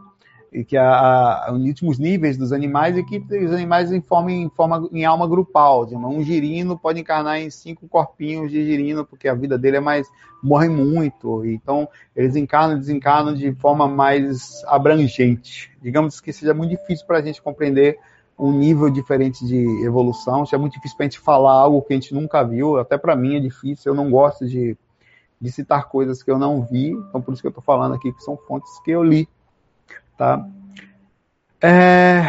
e que a, a, os últimos níveis dos animais e que os animais em forma, em forma em alma grupal. Um girino pode encarnar em cinco corpinhos de girino, porque a vida dele é mais morre muito. Então eles encarnam e desencarnam de forma mais abrangente. Digamos que seja muito difícil para a gente compreender um nível diferente de evolução. Seja muito difícil para a gente falar algo que a gente nunca viu. Até para mim é difícil. Eu não gosto de, de citar coisas que eu não vi. Então por isso que eu estou falando aqui que são fontes que eu li Tá? É,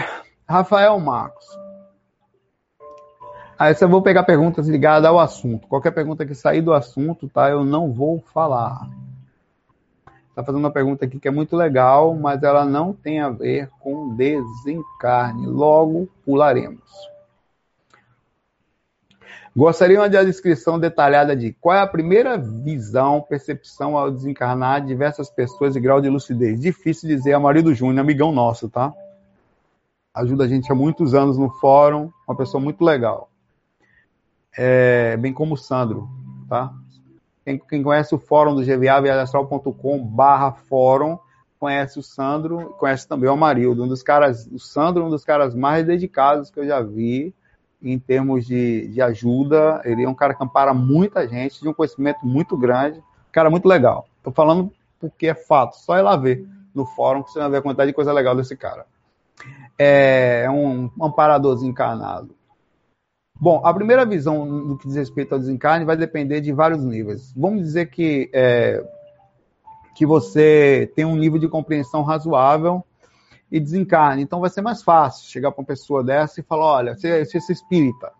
Rafael Marcos. Aí eu vou pegar perguntas ligadas ao assunto. Qualquer pergunta que sair do assunto, tá? Eu não vou falar. Tá fazendo uma pergunta aqui que é muito legal, mas ela não tem a ver com desencarne. Logo pularemos. Gostariam de a descrição detalhada de qual é a primeira visão, percepção ao desencarnar de diversas pessoas e grau de lucidez. Difícil dizer, é marido Júnior, amigão nosso, tá? Ajuda a gente há muitos anos no fórum, uma pessoa muito legal. É, bem como o Sandro, tá? Quem, quem conhece o fórum do GVA, viajastral.com barra fórum, conhece o Sandro, conhece também o Amarildo, um dos caras, o Sandro, um dos caras mais dedicados que eu já vi, em termos de, de ajuda. Ele é um cara que ampara muita gente, de um conhecimento muito grande, cara muito legal. Estou falando porque é fato, só ir lá ver no fórum que você vai ver a quantidade de coisa legal desse cara. É, é um amparador desencarnado. Bom, a primeira visão do que diz respeito ao desencarne vai depender de vários níveis. Vamos dizer que, é, que você tem um nível de compreensão razoável e desencarne. Então vai ser mais fácil chegar para uma pessoa dessa e falar: olha, você, você é espírita.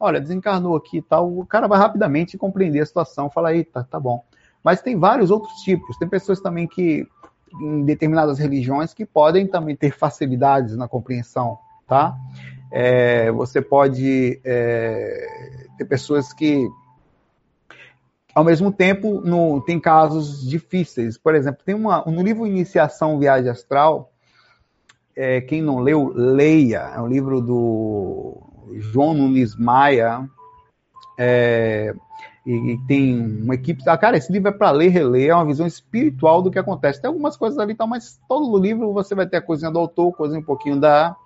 Olha, desencarnou aqui e tal. O cara vai rapidamente compreender a situação, falar: eita, tá bom. Mas tem vários outros tipos. Tem pessoas também que, em determinadas religiões, que podem também ter facilidades na compreensão, tá? É, você pode é, ter pessoas que ao mesmo tempo, no, tem casos difíceis. Por exemplo, tem uma, livro Iniciação Viagem Astral, é, quem não leu, leia. É um livro do João Nunes Maia. É, e, e, tem uma equipe. Ah, cara, esse livro é para ler, reler, é uma visão espiritual do que acontece. Tem algumas coisas ali, tal, mas todo o livro você vai ter a coisinha do autor, coisinha um pouquinho da,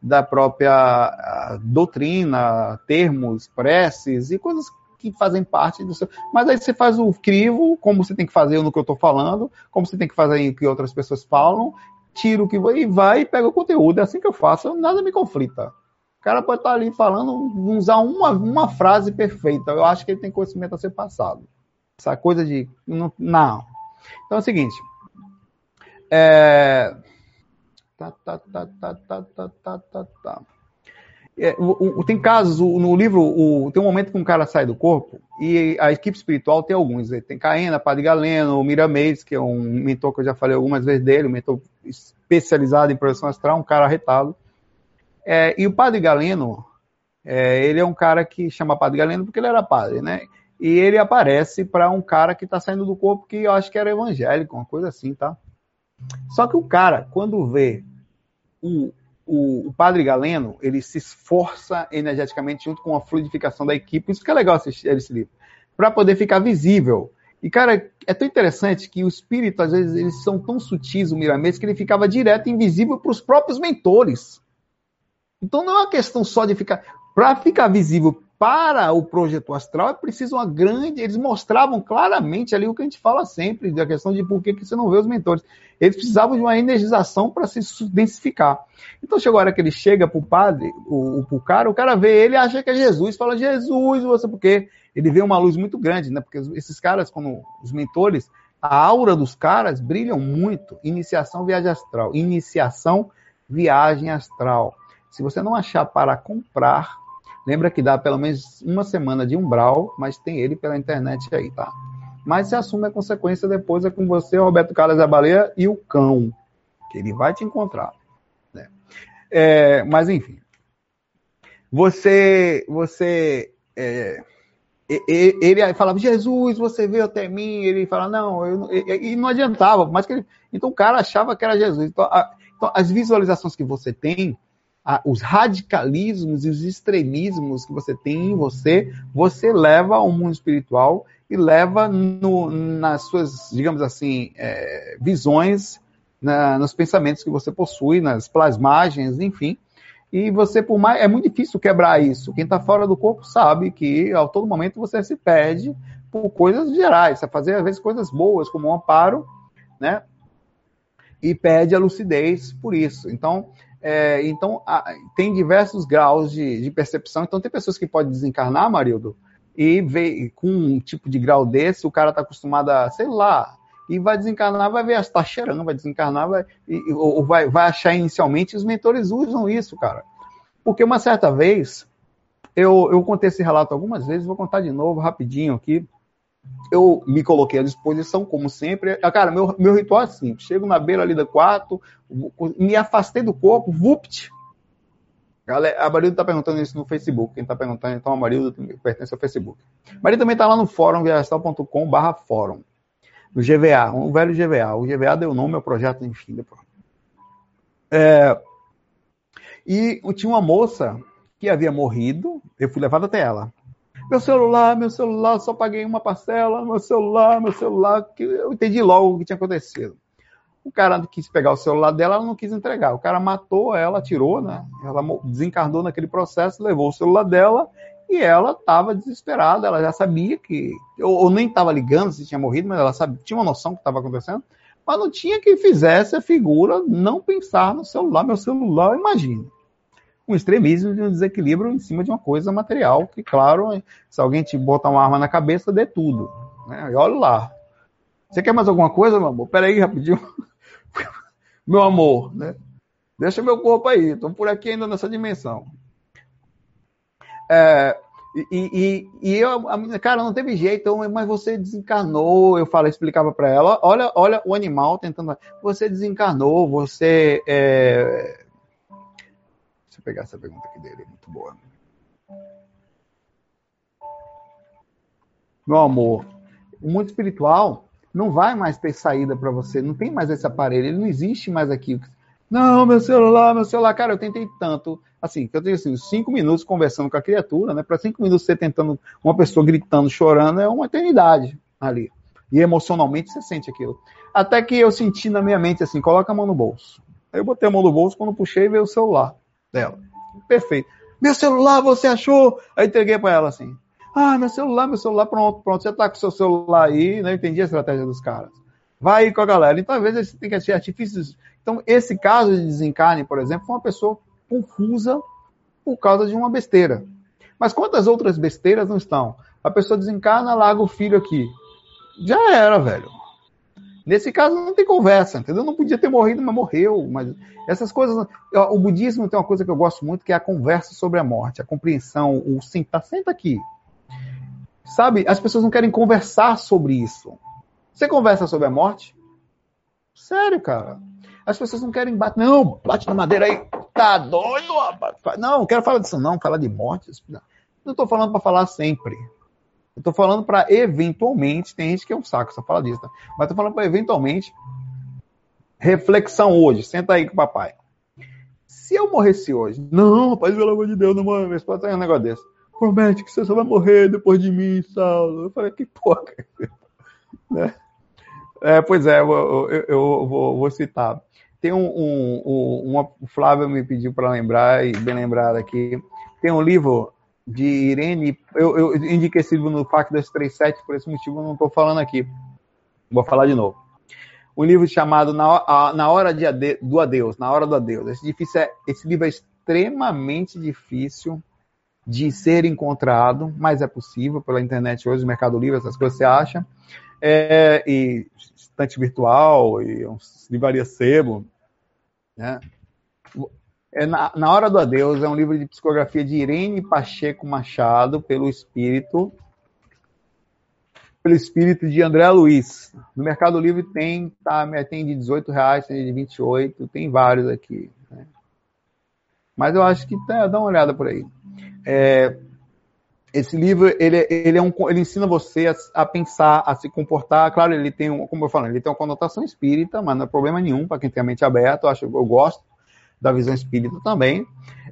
da própria doutrina, termos, preces e coisas que fazem parte do seu. Mas aí você faz o crivo, como você tem que fazer no que eu estou falando, como você tem que fazer o que outras pessoas falam, tiro o que vai e vai e pega o conteúdo. É assim que eu faço, nada me conflita. O cara pode estar ali falando, usar uma, uma frase perfeita. Eu acho que ele tem conhecimento a ser passado. Essa coisa de. Não. Então é o seguinte. É... Tá, tá, tá, tá, tá, tá, tá, tá, tá. É, o, o, tem casos, o, no livro, o, tem um momento que um cara sai do corpo e a equipe espiritual tem alguns. Né? Tem Caena, Padre Galeno, o Miramês, que é um mentor que eu já falei algumas vezes dele, um mentor especializado em projeção astral, um cara arretado. É, e o Padre Galeno, é, ele é um cara que chama Padre Galeno porque ele era padre, né? E ele aparece para um cara que está saindo do corpo que eu acho que era evangélico, uma coisa assim, tá? Só que o cara, quando vê o, o, o, padre Galeno, ele se esforça energeticamente junto com a fluidificação da equipe, isso que é legal assistir esse livro, para poder ficar visível. E, cara, é tão interessante que o espírito, às vezes, eles são tão sutis, o Miramês, que ele ficava direto invisível para os próprios mentores. Então não é uma questão só de ficar. Para ficar visível para o projeto astral é preciso uma grande. Eles mostravam claramente ali o que a gente fala sempre, da questão de por que, você não vê os mentores. Eles precisavam de uma energização para se densificar. Então chegou a hora que ele chega para o padre, o, o cara, o cara vê ele acha que é Jesus, fala, Jesus, você, porque ele vê uma luz muito grande, né? Porque esses caras, como os mentores, a aura dos caras brilham muito. Iniciação viagem astral. Iniciação viagem astral. Se você não achar para comprar, Lembra que dá pelo menos uma semana de umbral, mas tem ele pela internet aí, tá? Mas se assume a consequência depois é com você, Roberto Carlos da Baleia e o cão, que ele vai te encontrar. Né? É, mas enfim, você, você, é, ele falava, Jesus, você veio até mim. Ele falava, não, eu, e não adiantava, mas que ele, então o cara achava que era Jesus. Então, a, então as visualizações que você tem, a, os radicalismos e os extremismos que você tem em você, você leva ao mundo espiritual e leva no, nas suas, digamos assim, é, visões, na, nos pensamentos que você possui, nas plasmagens, enfim. E você, por mais. É muito difícil quebrar isso. Quem está fora do corpo sabe que a todo momento você se perde por coisas gerais. Você fazer, às vezes, coisas boas, como um amparo, né? E perde a lucidez por isso. Então, é, então tem diversos graus de, de, percepção. Então, tem pessoas que podem desencarnar, Marildo, e ver com um tipo de grau desse, o cara está acostumado a, sei lá, e vai desencarnar, vai ver, está cheirando, vai desencarnar, vai, e, ou vai, vai achar inicialmente, os mentores usam isso, cara. Porque uma certa vez, eu, eu contei esse relato algumas vezes, vou contar de novo, rapidinho aqui. Eu me coloquei à disposição, como sempre. Ah, cara, meu, meu ritual é simples. Chego na beira ali do quarto, me afastei do corpo, vupt. A Marilda está perguntando isso no Facebook. Quem está perguntando, então a Marilda pertence ao Facebook. Marilda também está lá no fórum, viajastal.com barra fórum do GVA, um velho GVA. O GVA deu nome ao projeto, enfim. Depois. É, e tinha uma moça que havia morrido, eu fui levado até ela. Meu celular, meu celular, só paguei uma parcela, meu celular, meu celular, que eu entendi logo o que tinha acontecido. O cara quis pegar o celular dela, ela não quis entregar. O cara matou ela, tirou, né? Ela desencarnou naquele processo, levou o celular dela e ela estava desesperada, ela já sabia que, ou, ou nem estava ligando se tinha morrido, mas ela sabia, tinha uma noção do que estava acontecendo, mas não tinha quem fizesse a figura não pensar no celular, meu celular, imagine. Um extremismo de um desequilíbrio em cima de uma coisa material, que, claro, se alguém te botar uma arma na cabeça, dê tudo. Né? E olha lá. Você quer mais alguma coisa, meu amor? Peraí, rapidinho. meu amor, né? Deixa meu corpo aí, estou por aqui ainda nessa dimensão. É, e, e, e eu, a, cara, não teve jeito, mas você desencarnou. Eu falei, explicava para ela: olha, olha o animal tentando. Você desencarnou, você. É... Pegar essa pergunta aqui dele, muito boa. Meu amor, o mundo espiritual não vai mais ter saída para você, não tem mais esse aparelho, ele não existe mais aqui. Não, meu celular, meu celular, cara, eu tentei tanto. Assim, eu tenho assim, cinco minutos conversando com a criatura, né? Para cinco minutos você tentando, uma pessoa gritando, chorando, é uma eternidade ali. E emocionalmente você sente aquilo. Até que eu senti na minha mente assim, coloca a mão no bolso. Aí eu botei a mão no bolso, quando puxei, veio o celular dela. Perfeito. Meu celular, você achou? Aí entreguei para ela assim. Ah, meu celular, meu celular, pronto, pronto. Você tá com seu celular aí, né? Eu entendi a estratégia dos caras. Vai aí com a galera. Então, às vezes, tem que achar artifícios então, esse caso de desencarne, por exemplo, foi uma pessoa confusa por causa de uma besteira. Mas quantas outras besteiras não estão? A pessoa desencarna, larga o filho aqui. Já era, velho. Nesse caso não tem conversa, entendeu? Não podia ter morrido, mas morreu. Mas essas coisas. O budismo tem uma coisa que eu gosto muito, que é a conversa sobre a morte, a compreensão, o sentar, senta aqui. Sabe? As pessoas não querem conversar sobre isso. Você conversa sobre a morte? Sério, cara. As pessoas não querem bater. Não, bate na madeira aí. Tá doido, rapaz. Não, não quero falar disso, não. Falar de morte. Não estou falando para falar sempre. Eu estou falando para eventualmente. Tem gente que é um saco, só fala disso. Tá? Mas estou falando para eventualmente. Reflexão hoje. Senta aí com o papai. Se eu morresse hoje. Não, rapaz, pelo amor de Deus, não morre. Minha esposa tem um negócio desse. Promete que você só vai morrer depois de mim, Saulo. Eu falei, que porra. né? É, pois é, eu, eu, eu vou, vou, citar. Tem um, um, um uma, o Flávio me pediu para lembrar, e bem lembrado aqui, tem um livro de Irene, eu, eu indiquei esse livro no FAC 237, por esse motivo eu não estou falando aqui. Vou falar de novo. Um livro chamado Na, na Hora de Ade, do Adeus, Na Hora do Adeus. Esse, difícil é, esse livro é extremamente difícil de ser encontrado, mas é possível pela internet hoje, Mercado Livre, essas coisas você acha. É, e estante virtual e um livraria sebo. Né? É na, na Hora do Adeus é um livro de psicografia de Irene Pacheco Machado, pelo espírito pelo espírito de André Luiz. No Mercado Livre tem, tá, tem de 18 reais, tem de 28, tem vários aqui. Né? Mas eu acho que tá, dá uma olhada por aí. É, esse livro ele, ele, é um, ele ensina você a, a, pensar, a se comportar. Claro, ele tem, um, como eu falei, ele tem uma conotação espírita, mas não é problema nenhum para quem tem a mente aberta. Eu acho, eu gosto da visão espírita também.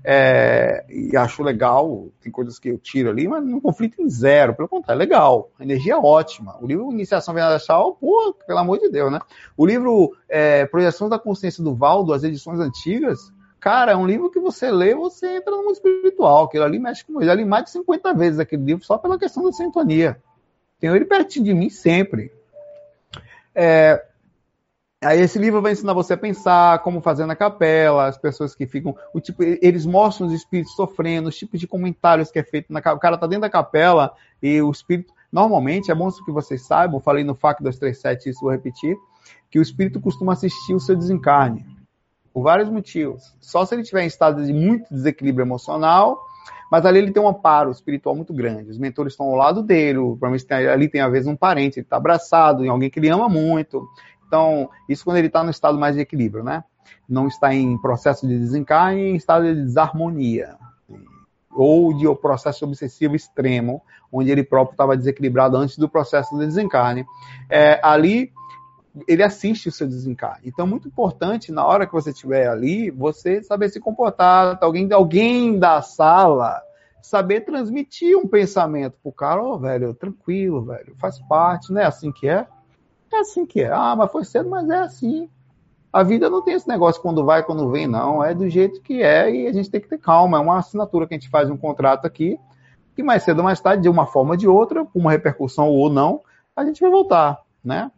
É, e acho legal, tem coisas que eu tiro ali, mas não conflito em zero, pelo contrário, é legal, a energia é ótima. O livro Iniciação Venadachal, pô, pelo amor de Deus, né? O livro é, Projeção da Consciência do Valdo, as edições antigas, cara, é um livro que você lê, você entra no mundo espiritual, aquilo ali mexe com eu já li mais de 50 vezes aquele livro só pela questão da sintonia. Tenho ele pertinho de mim sempre. É, Aí esse livro vai ensinar você a pensar, como fazer na capela, as pessoas que ficam. O tipo, eles mostram os espíritos sofrendo, os tipos de comentários que é feito na O cara tá dentro da capela e o espírito. Normalmente, é bom que vocês saibam, falei no FAC 237, isso vou repetir, que o espírito costuma assistir o seu desencarne. Por vários motivos. Só se ele estiver em estado de muito desequilíbrio emocional, mas ali ele tem um amparo espiritual muito grande. Os mentores estão ao lado dele, provavelmente ali tem às vezes um parente, ele está abraçado em alguém que ele ama muito. Então, isso quando ele está no estado mais de equilíbrio, né? Não está em processo de desencarne, em estado de desarmonia. Ou de um processo obsessivo extremo, onde ele próprio estava desequilibrado antes do processo de desencarne. É, ali, ele assiste o seu desencarne. Então, é muito importante, na hora que você estiver ali, você saber se comportar. Alguém, alguém da sala saber transmitir um pensamento pro cara, ó, oh, velho, tranquilo, velho, faz parte, não é assim que é? É assim que é. Ah, mas foi cedo, mas é assim. A vida não tem esse negócio quando vai, quando vem, não. É do jeito que é e a gente tem que ter calma. É uma assinatura que a gente faz um contrato aqui, que mais cedo ou mais tarde, de uma forma ou de outra, com uma repercussão ou não, a gente vai voltar, né?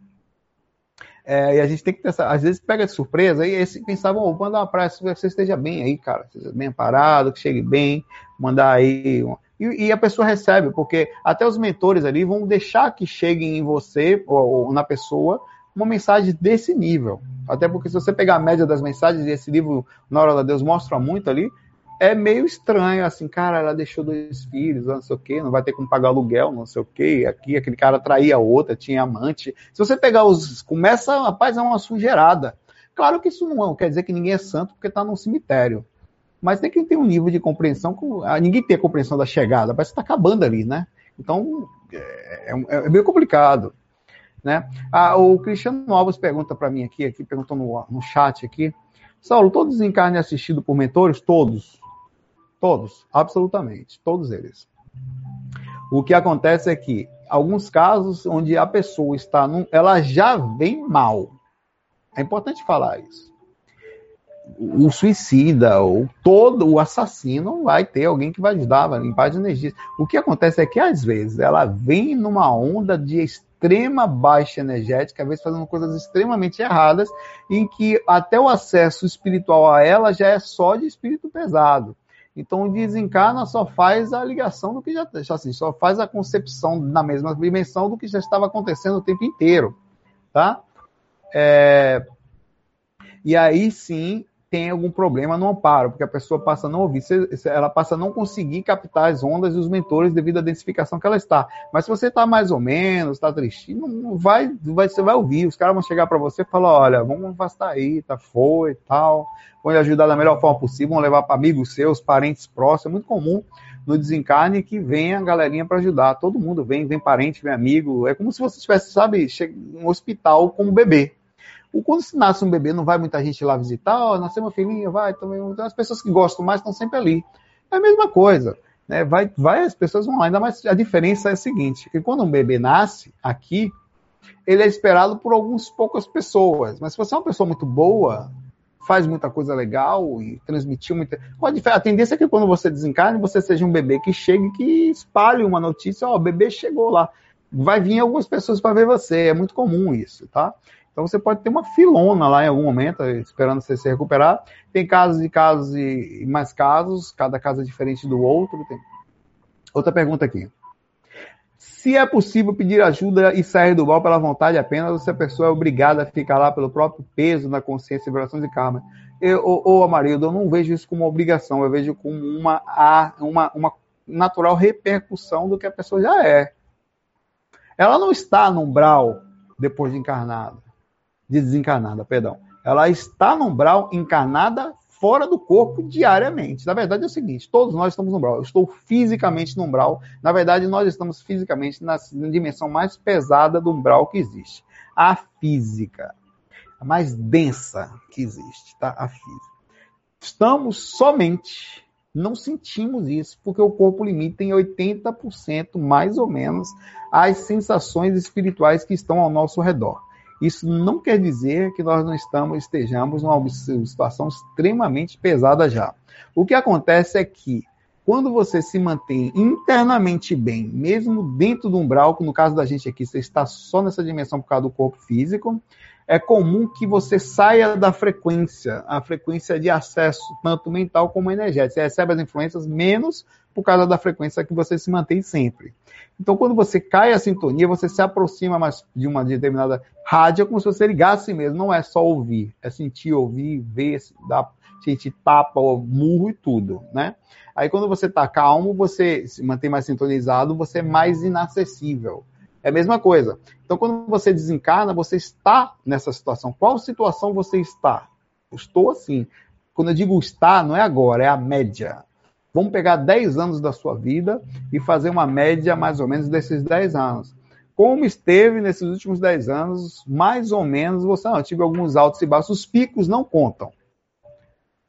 É, e a gente tem que pensar, às vezes pega de surpresa e esse pensava, oh, mandar uma praia, que você esteja bem aí, cara, bem parado, que chegue bem, mandar aí e, e, a pessoa recebe, porque até os mentores ali vão deixar que cheguem em você ou, ou, na pessoa uma mensagem desse nível. Até porque se você pegar a média das mensagens, e esse livro, Na Hora da Deus, mostra muito ali, é meio estranho, assim, cara, ela deixou dois filhos, não sei o quê, não vai ter como pagar aluguel, não sei o quê, aqui aquele cara traía outra, tinha amante. Se você pegar os. Começa, rapaz, é uma sujeirada. Claro que isso não quer dizer que ninguém é santo porque está num cemitério. Mas tem que ter um nível de compreensão. Com, ah, ninguém tem a compreensão da chegada, parece que está acabando ali, né? Então, é, é, é meio complicado. Né? Ah, o Cristiano Alves pergunta para mim aqui, aqui perguntou no, no chat aqui. Saulo, todos os encarnes assistidos por mentores? Todos. Todos, absolutamente, todos eles. O que acontece é que alguns casos onde a pessoa está, num, ela já vem mal. É importante falar isso o suicida, ou todo o assassino vai ter alguém que vai ajudar, vai limpar as energias. O que acontece é que, às vezes, ela vem numa onda de extrema baixa energética, às vezes fazendo coisas extremamente erradas, em que até o acesso espiritual a ela já é só de espírito pesado. Então, o desencarna só faz a ligação do que já, assim, só faz a concepção na mesma dimensão do que já estava acontecendo o tempo inteiro, tá? É... E aí sim, tem algum problema no amparo, porque a pessoa passa a não ouvir, ela passa a não conseguir captar as ondas dos mentores devido à densificação que ela está. Mas se você está mais ou menos, está triste, não vai, vai, você vai ouvir, os caras vão chegar para você e falar, olha, vamos afastar aí, tá, foi, tal, vão lhe ajudar da melhor forma possível, vão levar para amigos seus, parentes próximos, é muito comum no desencarne que vem a galerinha para ajudar, todo mundo vem, vem parente, vem amigo, é como se você estivesse, sabe, um hospital como bebê, o, quando nasce um bebê, não vai muita gente lá visitar, ó, oh, nasceu uma filhinha, vai, então, as pessoas que gostam mais estão sempre ali. É a mesma coisa. Né? Vai, vai, as pessoas vão lá, ainda mais a diferença é a seguinte, que quando um bebê nasce aqui, ele é esperado por algumas poucas pessoas. Mas se você é uma pessoa muito boa, faz muita coisa legal e transmitiu muita. A tendência é que quando você desencarne, você seja um bebê que chegue que espalhe uma notícia, ó, oh, o bebê chegou lá. Vai vir algumas pessoas para ver você, é muito comum isso, tá? Então você pode ter uma filona lá em algum momento, esperando você se recuperar. Tem casos e casos e mais casos, cada caso é diferente do outro. Tem... Outra pergunta aqui. Se é possível pedir ajuda e sair do mal pela vontade apenas, ou se a pessoa é obrigada a ficar lá pelo próprio peso na consciência e vibrações de karma. Eu, ou, Amarildo, eu não vejo isso como obrigação, eu vejo como uma, uma, uma natural repercussão do que a pessoa já é. Ela não está no umbral depois de encarnada de desencarnada, perdão. Ela está no umbral encarnada fora do corpo diariamente. Na verdade é o seguinte, todos nós estamos no umbral. Eu estou fisicamente no umbral. Na verdade, nós estamos fisicamente na dimensão mais pesada do umbral que existe. A física. A mais densa que existe, tá? A física. Estamos somente não sentimos isso, porque o corpo limita em 80% mais ou menos as sensações espirituais que estão ao nosso redor. Isso não quer dizer que nós não estamos, estejamos numa situação extremamente pesada já. O que acontece é que quando você se mantém internamente bem, mesmo dentro do umbral, no caso da gente aqui, você está só nessa dimensão por causa do corpo físico, é comum que você saia da frequência, a frequência de acesso, tanto mental como energético. Você recebe as influências menos por causa da frequência que você se mantém sempre. Então, quando você cai a sintonia, você se aproxima mais de uma determinada rádio, como se você ligasse mesmo. Não é só ouvir, é sentir, ouvir, ver, dar, sentir tapa, murro e tudo, né? Aí, quando você está calmo, você se mantém mais sintonizado, você é mais inacessível. É a mesma coisa. Então, quando você desencarna, você está nessa situação. Qual situação você está? estou assim. Quando eu digo está, não é agora, é a média. Vamos pegar 10 anos da sua vida e fazer uma média mais ou menos desses 10 anos. Como esteve nesses últimos 10 anos, mais ou menos, você não, tive alguns altos e baixos. Os picos não contam.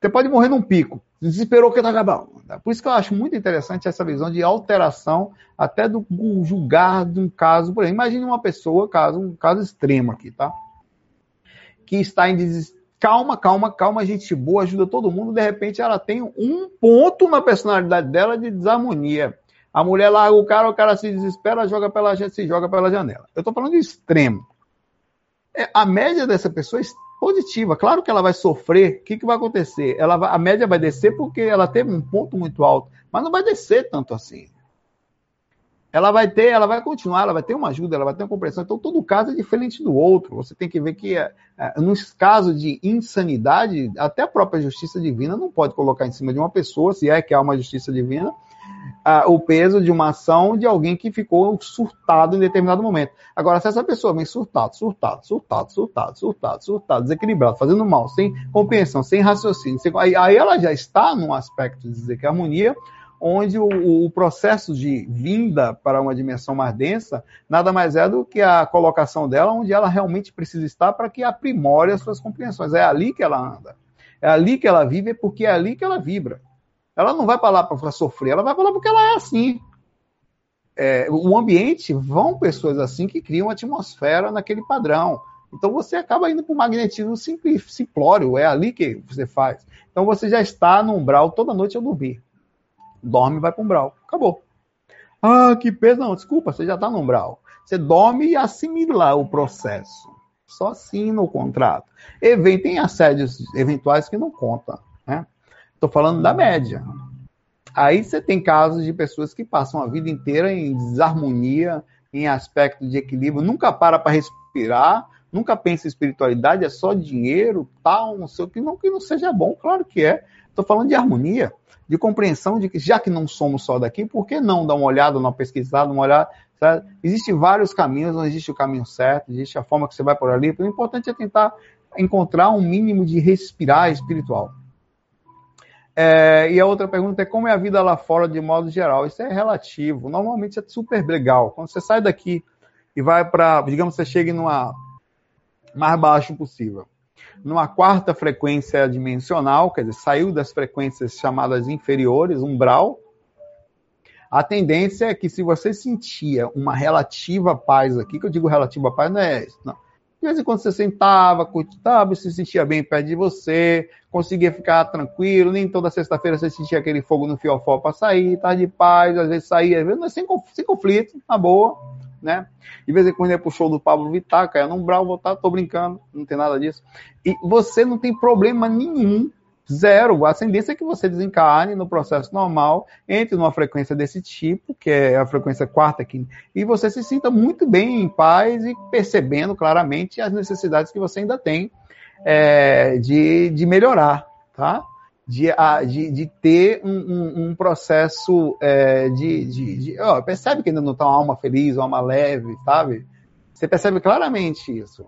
Você pode morrer num pico, desesperou que tá acabando. Por isso que eu acho muito interessante essa visão de alteração até do julgar de um caso. Por exemplo, imagine uma pessoa, caso, um caso extremo aqui, tá? Que está em desespero. Calma, calma, calma, gente boa, ajuda todo mundo. De repente ela tem um ponto na personalidade dela de desarmonia. A mulher larga o cara, o cara se desespera, joga pela, se joga pela janela. Eu estou falando de extremo. É, a média dessa pessoa é positiva. Claro que ela vai sofrer. O que, que vai acontecer? Ela vai, a média vai descer porque ela teve um ponto muito alto, mas não vai descer tanto assim. Ela vai ter, ela vai continuar, ela vai ter uma ajuda, ela vai ter uma compreensão. Então, todo caso é diferente do outro. Você tem que ver que, é, é, nos casos de insanidade, até a própria justiça divina não pode colocar em cima de uma pessoa, se é que há uma justiça divina, o peso de uma ação de alguém que ficou surtado em determinado momento. Agora, se essa pessoa vem surtado, surtado, surtado, surtado, surtado, surtado, desequilibrado, fazendo mal, sem compreensão, sem raciocínio, sem... Aí, aí, ela já está num aspecto de dizer que a harmonia, onde o, o, processo de vinda para uma dimensão mais densa nada mais é do que a colocação dela onde ela realmente precisa estar para que aprimore as suas compreensões. É ali que ela anda. É ali que ela vive, porque é ali que ela vibra. Ela não vai para lá para sofrer, ela vai para lá porque ela é assim. É, o ambiente vão pessoas assim que criam atmosfera naquele padrão. Então você acaba indo para o magnetismo simplório, é ali que você faz. Então você já está no umbral toda noite eu dormir. Dorme e vai para o umbral. Acabou. Ah, que peso. Não, desculpa, você já está no umbral. Você dorme e assimila o processo. Só assina o contrato. E vem, tem assédios eventuais que não contam. Né? Estou falando da média. Aí você tem casos de pessoas que passam a vida inteira em desarmonia, em aspecto de equilíbrio, nunca para para respirar, nunca pensa em espiritualidade, é só dinheiro, tal, não sei o que, não que não seja bom, claro que é. Estou falando de harmonia, de compreensão de que já que não somos só daqui, por que não dar uma olhada, uma pesquisada, uma olhada? Existem vários caminhos, não existe o caminho certo, existe a forma que você vai por ali. O importante é tentar encontrar um mínimo de respirar espiritual. É, e a outra pergunta é como é a vida lá fora de modo geral? Isso é relativo. Normalmente é super legal. Quando você sai daqui e vai para, digamos, você chega numa mais baixo possível, numa quarta frequência dimensional, quer dizer, saiu das frequências chamadas inferiores, umbral. A tendência é que se você sentia uma relativa paz aqui, que eu digo relativa paz, não é isso, não de vez em quando você sentava, curtava, se sentia bem perto de você, conseguia ficar tranquilo, nem toda sexta-feira você sentia aquele fogo no fiofó para sair, tá de paz, às vezes saía, às vezes sem conflito, na boa, né? De vez em quando ia pro show do Pablo Vittar, caia no umbral, voltar, tô brincando, não tem nada disso. E você não tem problema nenhum Zero. A ascendência é que você desencarne no processo normal, entre numa frequência desse tipo, que é a frequência quarta, quinta, e você se sinta muito bem em paz e percebendo claramente as necessidades que você ainda tem é, de, de melhorar, tá? De, de, de ter um, um, um processo é, de. de, de ó, percebe que ainda não está uma alma feliz, uma alma leve, sabe? Você percebe claramente isso.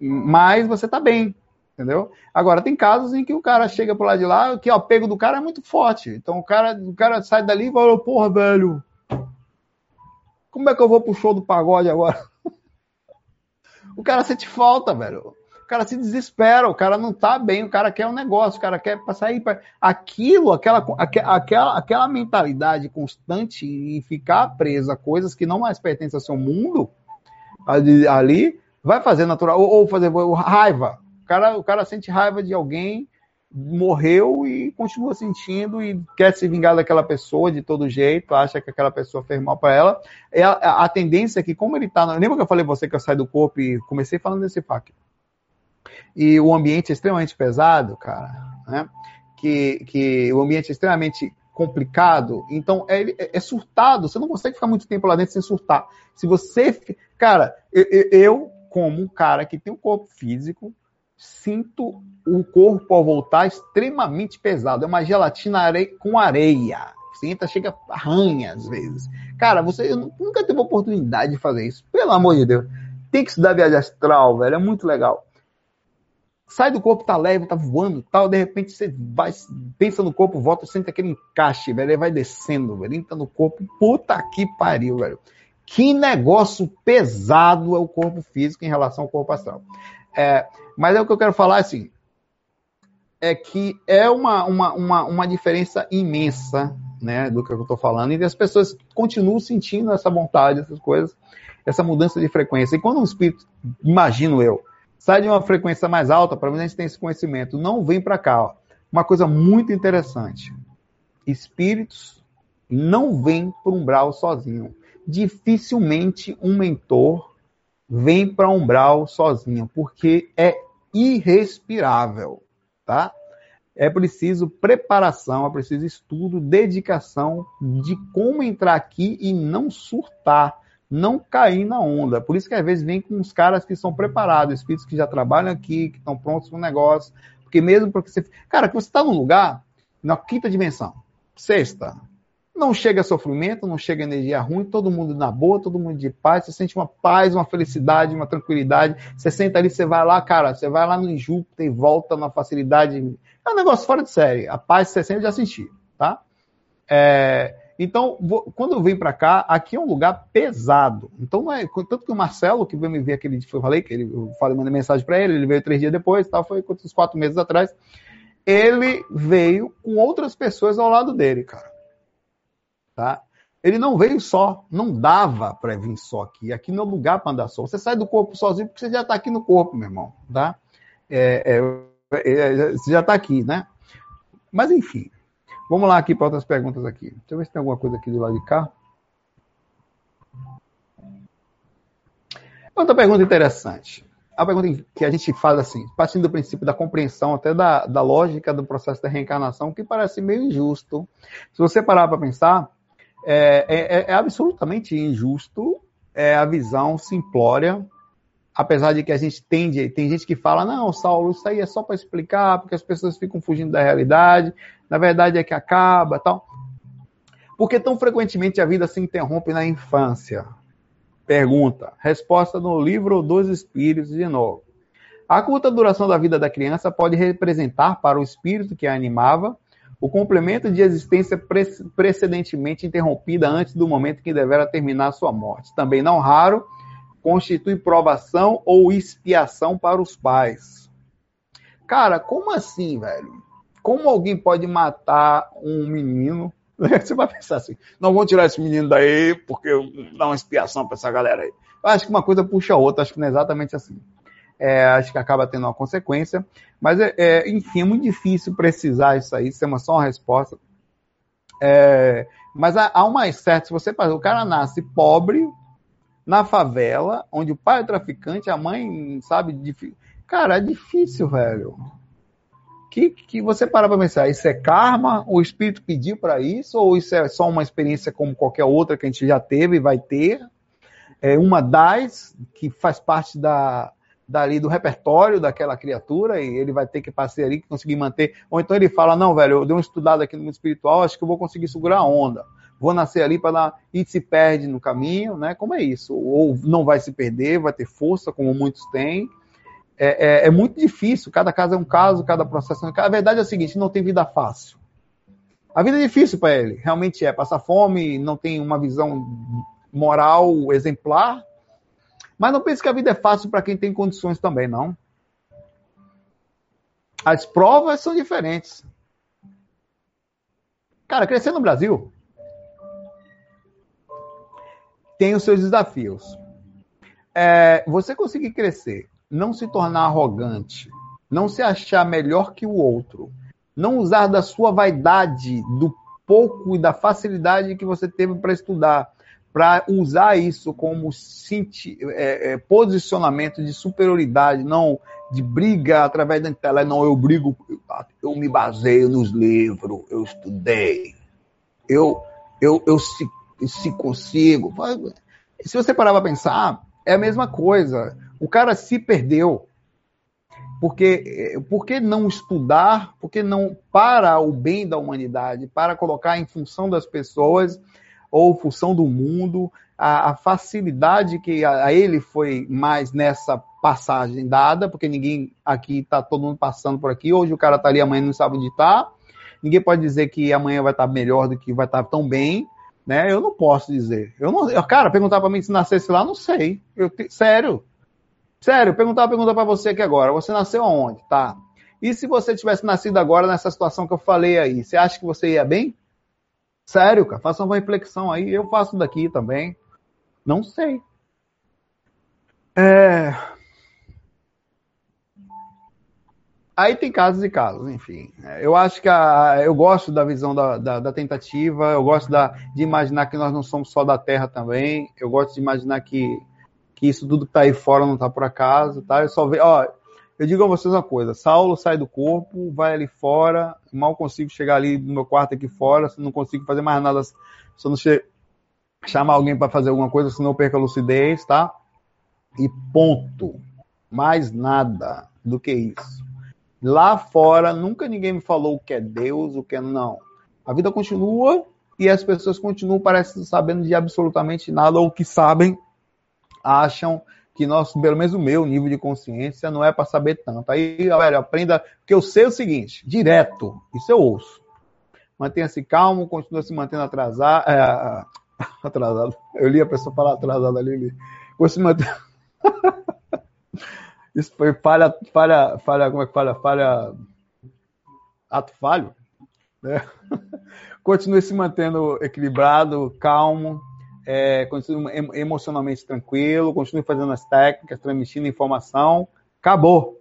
Mas você está bem, Entendeu? Agora, tem casos em que o cara chega pro lado de lá, que o apego do cara é muito forte. Então o cara, o cara sai dali e fala, porra, velho, como é que eu vou pro show do pagode agora? o cara sente falta, velho. Cara se desespera, o cara não tá bem, o cara quer um negócio, o cara quer passar aí para aquilo, aquela, aquela, aquela mentalidade constante e ficar presa a coisas que não mais pertencem ao seu mundo ali, ali vai fazer natural ou, ou fazer raiva. O cara, o cara sente raiva de alguém morreu e continua sentindo e quer se vingar daquela pessoa de todo jeito, acha que aquela pessoa fez mal para ela. É a, a, tendência é que, como ele tá. Lembra que eu falei você que eu saí do corpo e comecei falando desse FAQ? E o ambiente é extremamente pesado, cara, né? Que, que o ambiente é extremamente complicado, então é, é, é, surtado, você não consegue ficar muito tempo lá dentro sem surtar. Se você. Cara, eu, eu como um cara que tem um corpo físico, sinto o corpo ao voltar extremamente pesado. É uma gelatina are... com areia. Você entra, chega, arranha às vezes. Cara, você nunca teve oportunidade de fazer isso. Pelo amor de Deus. Tem que estudar viagem astral, velho. É muito legal. Sai do corpo, tá leve, tá voando tal. De repente você vai, pensa no corpo, volta, sente aquele encaixe, velho. Ele vai descendo, velho. Entra no corpo. Puta que pariu, velho. Que negócio pesado é o corpo físico em relação ao corpo astral. É, mas é o que eu quero falar assim, é que é uma, uma, uma, uma diferença imensa né, do que eu estou falando, e as pessoas continuam sentindo essa vontade, essas coisas, essa mudança de frequência. E quando um espírito, imagino eu, sai de uma frequência mais alta, para mim a gente tem esse conhecimento, não vem para cá. Ó. Uma coisa muito interessante: espíritos não vêm para umbral sozinho. Dificilmente um mentor vem para umbral sozinho, porque é irrespirável, tá? É preciso preparação, é preciso estudo, dedicação de como entrar aqui e não surtar, não cair na onda. Por isso que às vezes vem com os caras que são preparados, espíritos que já trabalham aqui, que estão prontos para o negócio. Porque mesmo porque você. Cara, que você está num lugar, na quinta dimensão, sexta, não chega sofrimento, não chega energia ruim, todo mundo na boa, todo mundo de paz, você sente uma paz, uma felicidade, uma tranquilidade. Você senta ali, você vai lá, cara, você vai lá no Júpiter e volta na facilidade. É um negócio fora de série. A paz você sempre já senti, tá? É, então, vou, quando eu venho para cá, aqui é um lugar pesado. Então, não é, tanto que o Marcelo, que veio me ver aquele dia, eu falei que ele, eu falei, mandei mensagem para ele, ele veio três dias depois, tal, foi uns quatro meses atrás. Ele veio com outras pessoas ao lado dele, cara. Tá? Ele não veio só, não dava para vir só aqui. Aqui não é lugar para andar só. Você sai do corpo sozinho porque você já está aqui no corpo, meu irmão. Tá? É, é, é, você já está aqui, né? Mas enfim, vamos lá aqui para outras perguntas aqui. Deixa eu ver se tem alguma coisa aqui do lado de cá. Outra pergunta interessante. A pergunta que a gente faz assim, partindo do princípio da compreensão, até da, da lógica do processo da reencarnação, que parece meio injusto. Se você parar para pensar, é, é, é, absolutamente injusto é, a visão simplória, apesar de que a gente tende, tem gente que fala, não, Saulo, isso aí é só para explicar, porque as pessoas ficam fugindo da realidade, na verdade é que acaba tal. Porque tão frequentemente a vida se interrompe na infância? Pergunta. Resposta no livro dos Espíritos, de novo. A curta duração da vida da criança pode representar para o espírito que a animava o complemento de existência precedentemente interrompida antes do momento que devera terminar sua morte. Também não raro, constitui provação ou expiação para os pais. Cara, como assim, velho? Como alguém pode matar um menino? Você vai pensar assim, não vou tirar esse menino daí porque dá uma expiação para essa galera aí. Eu acho que uma coisa puxa a outra, acho que não é exatamente assim é, acho que acaba tendo uma consequência. Mas, é, é, enfim, é muito difícil precisar isso aí, ser uma só uma resposta. É, mas há, há uma certa, se você o cara nasce pobre, na favela, onde o pai é traficante, a mãe, sabe. Cara, é difícil, velho. Que, que você para pra pensar, isso é karma? O espírito pediu para isso? Ou isso é só uma experiência como qualquer outra que a gente já teve e vai ter? É uma das que faz parte da, dali do repertório daquela criatura e ele vai ter que passar ali, conseguir manter. Ou então ele fala: Não, velho, eu dei um estudado aqui no mundo espiritual, acho que eu vou conseguir segurar a onda. Vou nascer ali para dar. E se perde no caminho, né? Como é isso? Ou não vai se perder, vai ter força, como muitos têm. é, é, é, muito difícil. Cada caso é um caso, cada processo é um caso. A verdade é a seguinte: não tem vida fácil. A vida é difícil para ele, realmente é. Passar fome, não tem uma visão moral exemplar. Mas não pense que a vida é fácil para quem tem condições também, não. As provas são diferentes. Cara, crescer no Brasil tem os seus desafios. É, você conseguir crescer, não se tornar arrogante, não se achar melhor que o outro, não usar da sua vaidade, do pouco e da facilidade que você teve para estudar, para usar isso como é, é, posicionamento de superioridade, não de briga através da internet, não, eu brigo, eu me baseio nos livros, eu estudei, eu, eu, eu se, consigo. Se você parar para pensar, é a mesma coisa. O cara se perdeu. Porque, por que não estudar? Por que não para o bem da humanidade, para colocar em função das pessoas ou função do mundo a, a facilidade que a, a, ele foi mais nessa passagem dada, porque ninguém aqui está todo mundo passando por aqui. Hoje o cara está ali, amanhã não sabe onde está. Ninguém pode dizer que amanhã vai estar tá melhor do que vai estar tá tão bem. Né? Eu não posso dizer. Eu não, eu, cara, perguntar para mim se nascesse lá, não sei. Eu, sério. Sério, perguntar pergunta para você aqui agora. Você nasceu aonde? Tá. E se você tivesse nascido agora nessa situação que eu falei aí, você acha que você ia bem? Sério, cara, faça uma reflexão aí. Eu faço daqui também. Não sei. É... Aí tem casos e casos, enfim. Eu acho que a, eu gosto da visão da, da, da tentativa, eu gosto da, de imaginar que nós não somos só da Terra também, eu gosto de imaginar que que isso tudo que está aí fora não está por acaso, tá? Eu só vejo, ó, eu digo a vocês uma coisa, Saulo sai do corpo, vai ali fora, mal consigo chegar ali no meu quarto aqui fora, não consigo fazer mais nada, se eu não che... chamar alguém para fazer alguma coisa, senão eu perco a lucidez, tá? E ponto. Mais nada do que isso. Lá fora, nunca ninguém me falou o que é Deus, o que é não. A vida continua e as pessoas continuam parecendo sabendo de absolutamente nada ou que sabem acham que nós, pelo menos o meu nível de consciência não é para saber tanto. Aí, galera, aprenda, porque eu sei o seguinte, direto, isso eu ouço. Mantenha-se calmo, continua se mantendo atrasado, é, atrasado. Eu li a pessoa falar atrasado ali, li. se manter... isso foi falha, falha, falha, como é que falha? Falha, ato falho, né? Continue se mantendo equilibrado, calmo, é, continue emocionalmente tranquilo, continue fazendo as técnicas, transmitindo informação. Acabou.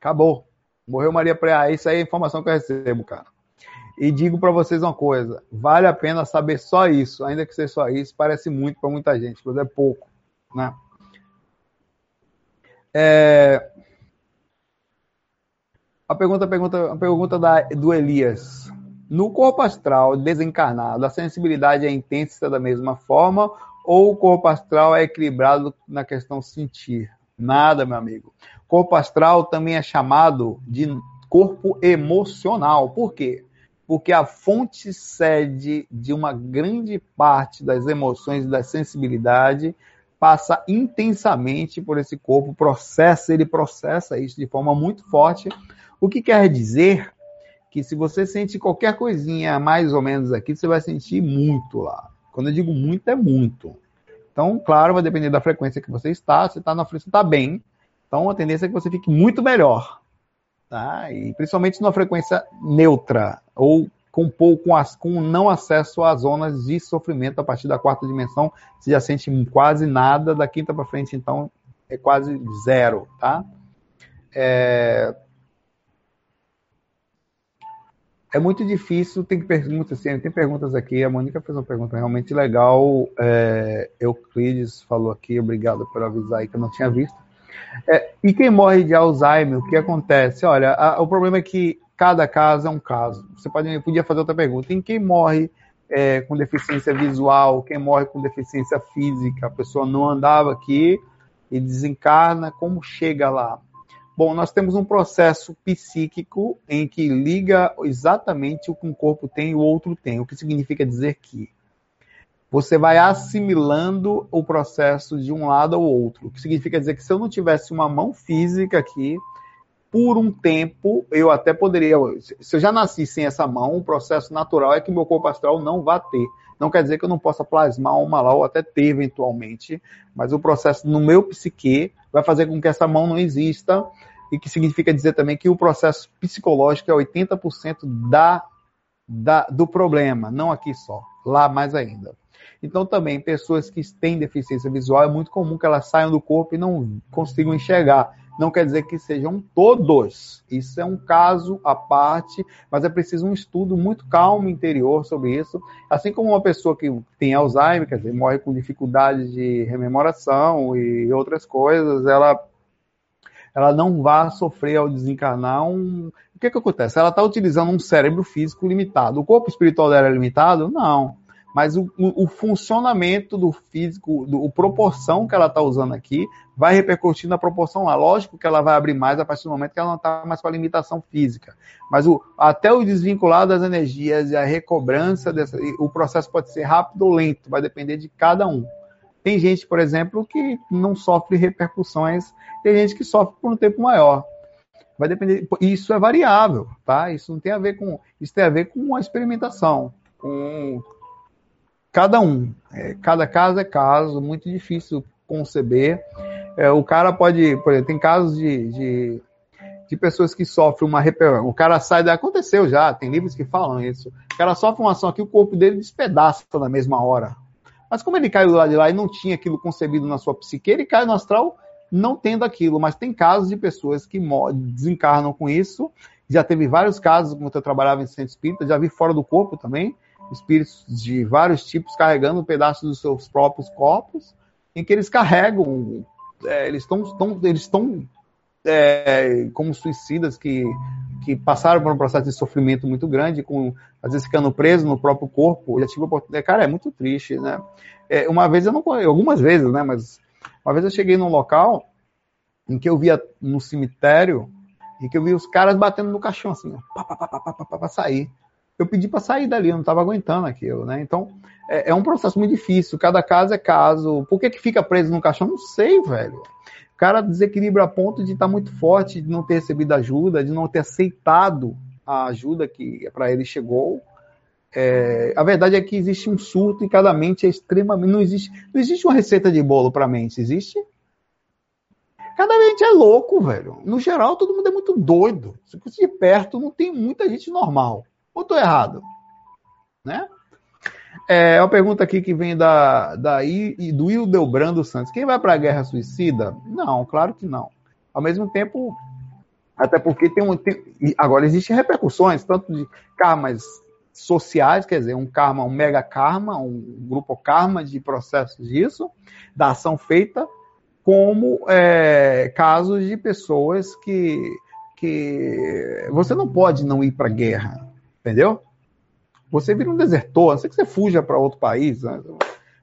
Acabou. Morreu Maria Preá. Isso aí é a informação que eu recebo, cara. E digo para vocês uma coisa: vale a pena saber só isso, ainda que seja só isso, parece muito para muita gente, mas é pouco, né? É... A pergunta, a pergunta, a pergunta da, do Elias. No corpo astral desencarnado, a sensibilidade é intensa da mesma forma ou o corpo astral é equilibrado na questão sentir? Nada, meu amigo. Corpo astral também é chamado de corpo emocional. Por quê? Porque a fonte sede de uma grande parte das emoções e da sensibilidade passa intensamente por esse corpo, processa, ele processa isso de forma muito forte, o que quer dizer que se você sente qualquer coisinha mais ou menos aqui, você vai sentir muito lá. Quando eu digo muito, é muito. Então, claro, vai depender da frequência que você está. Se está na frequência, está bem. Então, a tendência é que você fique muito melhor. Tá? E principalmente numa frequência neutra ou com pouco com não acesso às zonas de sofrimento a partir da quarta dimensão, você já sente quase nada, da quinta para frente, então é quase zero, tá? É, é muito difícil, tem perguntas, assim, tem perguntas aqui, a Mônica fez uma pergunta realmente legal, é, Euclides falou aqui, obrigado por avisar aí que eu não tinha visto. É, e quem morre de Alzheimer, o que acontece? Olha, a, o problema é que cada caso é um caso. Você pode, podia fazer outra pergunta. Em quem morre é, com deficiência visual, quem morre com deficiência física, a pessoa não andava aqui e desencarna, como chega lá? Bom, nós temos um processo psíquico em que liga exatamente o que um corpo tem e o outro tem. O que significa dizer que você vai assimilando o processo de um lado ao outro. O que significa dizer que se eu não tivesse uma mão física aqui, por um tempo, eu até poderia. Se eu já nasci sem essa mão, o processo natural é que meu corpo astral não vá ter. Não quer dizer que eu não possa plasmar uma lá ou até ter eventualmente, mas o processo no meu psique vai fazer com que essa mão não exista, e que significa dizer também que o processo psicológico é 80% da, da, do problema, não aqui só, lá mais ainda. Então, também, pessoas que têm deficiência visual, é muito comum que elas saiam do corpo e não consigam enxergar não quer dizer que sejam todos. Isso é um caso à parte, mas é preciso um estudo muito calmo interior sobre isso. Assim como uma pessoa que tem Alzheimer, quer dizer, morre com dificuldade de rememoração e outras coisas, ela ela não vai sofrer ao desencarnar um. O que, que acontece? Ela está utilizando um cérebro físico limitado. O corpo espiritual dela é limitado? Não mas o, o, funcionamento do físico, do, proporção que ela está usando aqui, vai repercutir na proporção lá. Lógico que ela vai abrir mais a partir do momento que ela não está mais com a limitação física. Mas o, até o desvincular das energias e a recobrança, dessa, o processo pode ser rápido ou lento, vai depender de cada um. Tem gente, por exemplo, que não sofre repercussões, tem gente que sofre por um tempo maior. Vai depender. Isso é variável, tá? Isso não tem a ver com. Isso tem a ver com a experimentação, com cada um. É, cada caso é caso, muito difícil conceber. É, o cara pode, por exemplo, tem casos de, de, de pessoas que sofrem uma repercussão. O cara sai da. Aconteceu já, tem livros que falam isso. O cara sofre uma ação aqui, o corpo dele despedaça na mesma hora. Mas como ele caiu lado de lá e não tinha aquilo concebido na sua psique, ele cai no astral não tendo aquilo. Mas tem casos de pessoas que desencarnam com isso. Já teve vários casos, quando eu trabalhava em centro espírita, já vi fora do corpo também, espíritos de vários tipos carregando pedaços dos seus próprios corpos, em que eles carregam, é, eles estão eles estão é, como suicidas que, que passaram por um processo de sofrimento muito grande, com às vezes ficando preso no próprio corpo. Já tive oportunidade, cara, é muito triste, né? É, uma vez eu não algumas vezes, né? Mas uma vez eu cheguei num local em que eu via no cemitério e que eu vi os caras batendo no caixão assim, para pá, pá, pá, pá, sair eu pedi para sair dali, eu não estava aguentando aquilo, né? Então, é, é, um processo muito difícil, cada caso é caso. Por que, que fica preso no caixão? Não sei, velho. O cara desequilibra a ponto de estar tá muito forte, de não ter recebido ajuda, de não ter aceitado a ajuda que para ele chegou. É, a verdade é que existe um surto e cada mente é extremamente. Não existe, não existe uma receita de bolo para mente, existe? Cada mente é louco, velho. No geral, todo mundo é muito doido. Se de perto, não tem muita gente normal. Ou estou errado? Né? É uma pergunta aqui que vem da, da I, do Hildebrando Santos. Quem vai para a guerra suicida? Não, claro que não. Ao mesmo tempo, até porque tem um. Tem, agora existem repercussões, tanto de karmas sociais, quer dizer, um karma, um mega karma, um grupo karma de processos disso, da ação feita, como é, casos de pessoas que, que você não pode não ir para a guerra. Entendeu? Você vira um desertor, a não ser que você fuja para outro país. Né?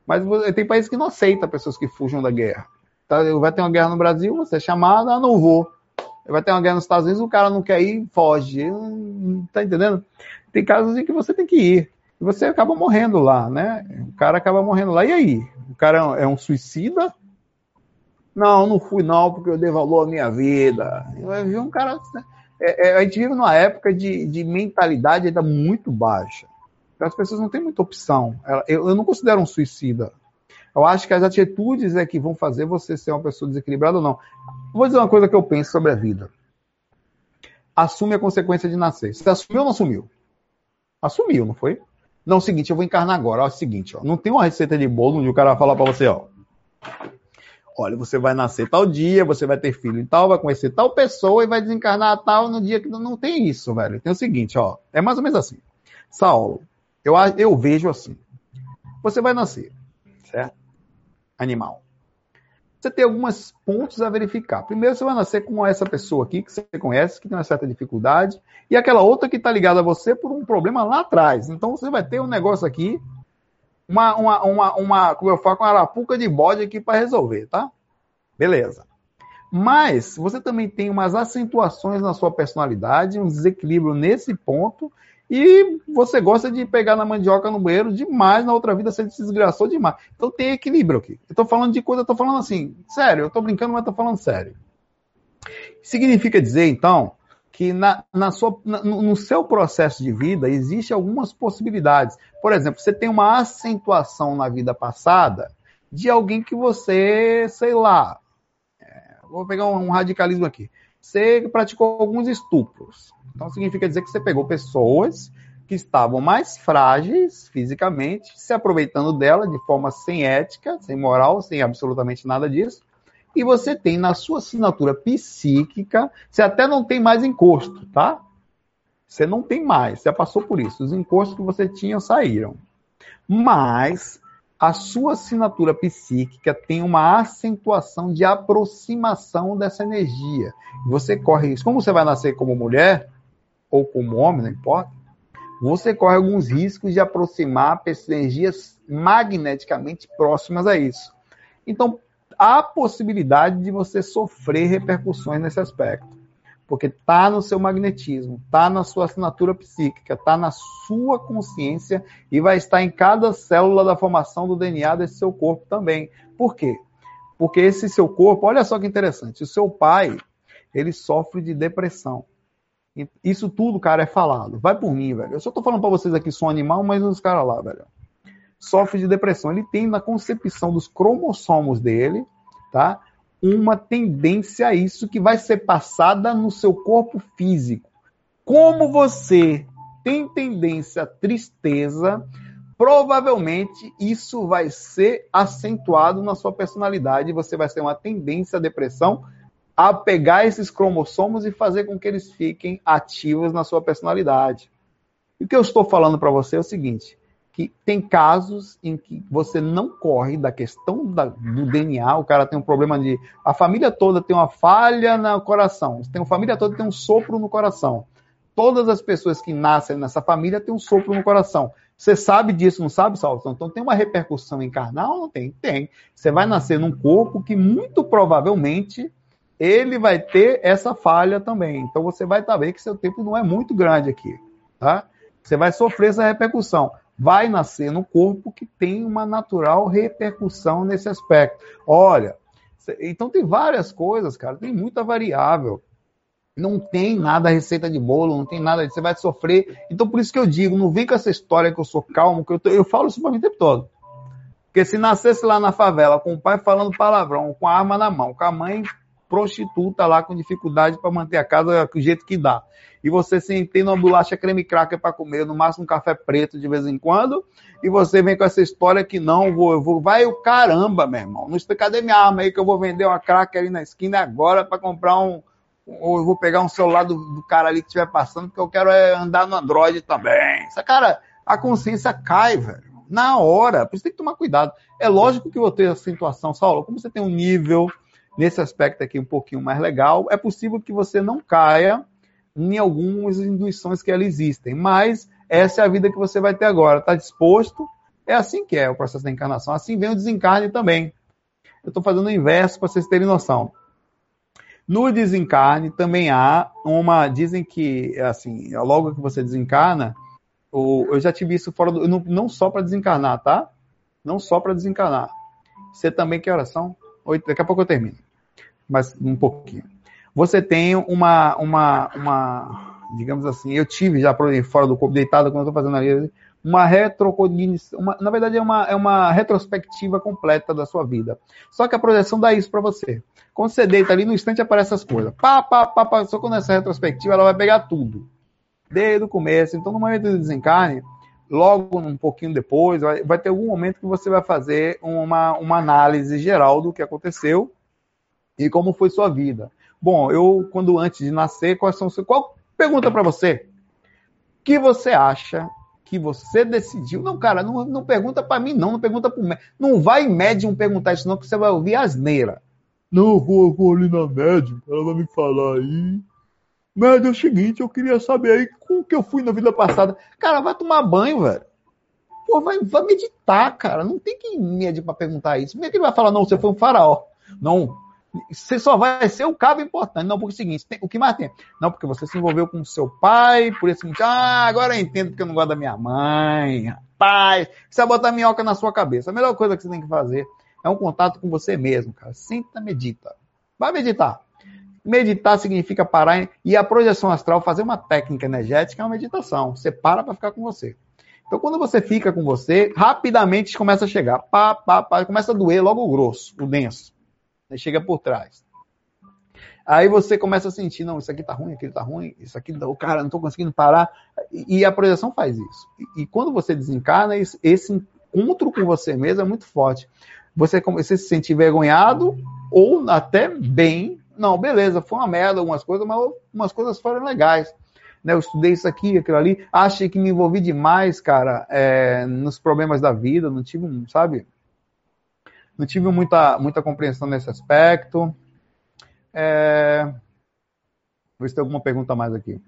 Mas tem países que não aceitam pessoas que fujam da guerra. Tá? Vai ter uma guerra no Brasil, você é chamado, ah, não vou. Vai ter uma guerra nos Estados Unidos, o cara não quer ir, foge. Tá entendendo? Tem casos em que você tem que ir. E você acaba morrendo lá, né? O cara acaba morrendo lá. E aí? O cara é um suicida? Não, não fui não, porque eu dei valor à minha vida. Eu vi um cara né? É, é, a gente vive numa época de, de mentalidade ainda muito baixa. As pessoas não têm muita opção. Eu, eu não considero um suicida. Eu acho que as atitudes é que vão fazer você ser uma pessoa desequilibrada ou não. Vou dizer uma coisa que eu penso sobre a vida. Assume a consequência de nascer. Você assumiu ou não assumiu? Assumiu, não foi? Não, é o seguinte, eu vou encarnar agora. É o seguinte, ó, não tem uma receita de bolo onde o cara fala para você, ó. Olha, você vai nascer tal dia, você vai ter filho e tal, vai conhecer tal pessoa e vai desencarnar tal no dia que não tem isso, velho. Tem o seguinte, ó, é mais ou menos assim. Saulo, eu, eu vejo assim. Você vai nascer, certo? Animal. Você tem alguns pontos a verificar. Primeiro, você vai nascer com essa pessoa aqui que você conhece, que tem uma certa dificuldade, e aquela outra que está ligada a você por um problema lá atrás. Então, você vai ter um negócio aqui uma, uma, uma, uma, como eu falo, uma arapuca de bode aqui para resolver, tá? Beleza. Mas você também tem umas acentuações na sua personalidade, um desequilíbrio nesse ponto, E você gosta de pegar na mandioca no banheiro demais, na outra vida você se desgraçou demais. Então tem equilíbrio aqui. Eu tô falando de coisa, eu tô falando assim, sério, eu tô brincando, mas tô falando sério. Significa dizer, então, que na, na sua, na, no seu processo de vida existe algumas possibilidades. Por exemplo, você tem uma acentuação na vida passada de alguém que você, sei lá, é, vou pegar um, um radicalismo aqui. Você praticou alguns estupros. Então significa dizer que você pegou pessoas que estavam mais frágeis fisicamente, se aproveitando dela de forma sem ética, sem moral, sem absolutamente nada disso. E você tem na sua assinatura psíquica, você até não tem mais encosto, tá? Você não tem mais, você passou por isso. Os encostos que você tinha saíram. Mas a sua assinatura psíquica tem uma acentuação de aproximação dessa energia. Você corre isso. Como você vai nascer como mulher, ou como homem, não importa, você corre alguns riscos de aproximar energias magneticamente próximas a isso. Então, há possibilidade de você sofrer repercussões nesse aspecto. Porque está no seu magnetismo, está na sua assinatura psíquica, está na sua consciência e vai estar em cada célula da formação do DNA desse seu corpo também. Por quê? Porque esse seu corpo, olha só que interessante, o seu pai, ele sofre de depressão. Isso tudo, cara, é falado. Vai por mim, velho. Eu só tô falando para vocês aqui, sou animal, mas os caras lá, velho. Sofre de depressão. Ele tem na concepção dos cromossomos dele, tá? Uma tendência a isso que vai ser passada no seu corpo físico. Como você tem tendência à tristeza, provavelmente isso vai ser acentuado na sua personalidade. Você vai ter uma tendência à depressão a pegar esses cromossomos e fazer com que eles fiquem ativos na sua personalidade. E o que eu estou falando para você é o seguinte: que tem casos em que você não corre da questão da, do DNA, o cara tem um problema de. A família toda tem uma falha no coração, tem uma família toda tem um sopro no coração. Todas as pessoas que nascem nessa família têm um sopro no coração. Você sabe disso, não sabe, Salvo? Então tem uma repercussão em carnal? Não tem? Tem. Você vai nascer num corpo que muito provavelmente ele vai ter essa falha também. Então você vai estar vendo que seu tempo não é muito grande aqui, tá? Você vai sofrer essa repercussão. Vai nascer no corpo que tem uma natural repercussão nesse aspecto. Olha, então tem várias coisas, cara, tem muita variável. Não tem nada receita de bolo, não tem nada, você vai sofrer. Então por isso que eu digo, não vem com essa história que eu sou calmo, que eu, tô, eu falo isso para mim o tempo todo. Porque se nascesse lá na favela com o pai falando palavrão, com a arma na mão, com a mãe prostituta lá com dificuldade para manter a casa do jeito que dá. E você sem ter uma bolacha creme cracker para comer, no máximo um café preto de vez em quando, e você vem com essa história que não, vou, eu vou, vai o caramba, meu irmão. Não sei, cadê minha arma aí que eu vou vender uma cracker ali na esquina agora para comprar um, ou eu vou pegar um celular do, do cara ali que estiver passando, porque eu quero é andar no Android também. Essa cara, a consciência cai, velho. Na hora, por isso tem que tomar cuidado. É lógico que eu vou ter a situação, Saulo, como você tem um nível nesse aspecto aqui um pouquinho mais legal, é possível que você não caia em algumas induções que elas existem, mas essa é a vida que você vai ter agora. Está disposto? É assim que é o processo da encarnação. Assim vem o desencarne também. Eu estou fazendo o inverso para vocês terem noção. No desencarne também há uma. Dizem que, assim, logo que você desencarna, eu já tive isso fora do. Não, não só para desencarnar, tá? Não só para desencarnar. Você também quer oração? Daqui a pouco eu termino. Mas um pouquinho. Você tem uma, uma, uma digamos assim, eu tive já fora do corpo, deitado, quando eu estou fazendo ali, uma retrocognição, uma, na verdade é uma, é uma retrospectiva completa da sua vida. Só que a projeção dá isso para você. Quando você deita ali, no instante aparecem essas coisas. Pá, pá, pá, pá, só quando essa retrospectiva ela vai pegar tudo. Desde o começo. Então, no momento do desencarne, logo um pouquinho depois, vai, vai ter algum momento que você vai fazer uma, uma análise geral do que aconteceu e como foi sua vida. Bom, eu, quando antes de nascer, quais são qual pergunta para você? O que você acha que você decidiu? Não, cara, não, não pergunta para mim, não, não pergunta para o Não vai médium perguntar isso, não, que você vai ouvir asneira. Não, vou, vou ali na médium, ela vai me falar aí. Mas é o seguinte, eu queria saber aí como que eu fui na vida passada. Cara, vai tomar banho, velho. Pô, vai, vai meditar, cara. Não tem que medir para perguntar isso. Como é que ele vai falar, não, você foi um faraó? Não, Você só vai ser o cabo importante. Não, porque é o seguinte, tem, o que mais tem? Não, porque você se envolveu com seu pai, por isso ah, agora eu entendo porque eu não gosto da minha mãe, rapaz. Você vai botar minhoca na sua cabeça. A melhor coisa que você tem que fazer é um contato com você mesmo, cara. Senta, medita. Vai meditar. Meditar significa parar e a projeção astral, fazer uma técnica energética é uma meditação. Você para para ficar com você. Então, quando você fica com você, rapidamente começa a chegar. Pá, pá, pá, começa a doer logo o grosso, o denso. Aí chega por trás. Aí você começa a sentir, não, isso aqui tá ruim, aquilo tá ruim, isso aqui, o cara, não tô conseguindo parar. E a projeção faz isso. E, quando você desencarna, esse encontro com você mesmo é muito forte. Você, você se sente envergonhado ou até bem. Não, beleza, foi uma merda algumas coisas, mas algumas coisas foram legais né? Eu estudei isso aqui, aquilo ali. Achei que me envolvi demais, cara, é, nos problemas da vida. Não tive, sabe? Não tive muita, muita compreensão nesse aspecto. É... Vou ver se tem alguma pergunta mais aqui.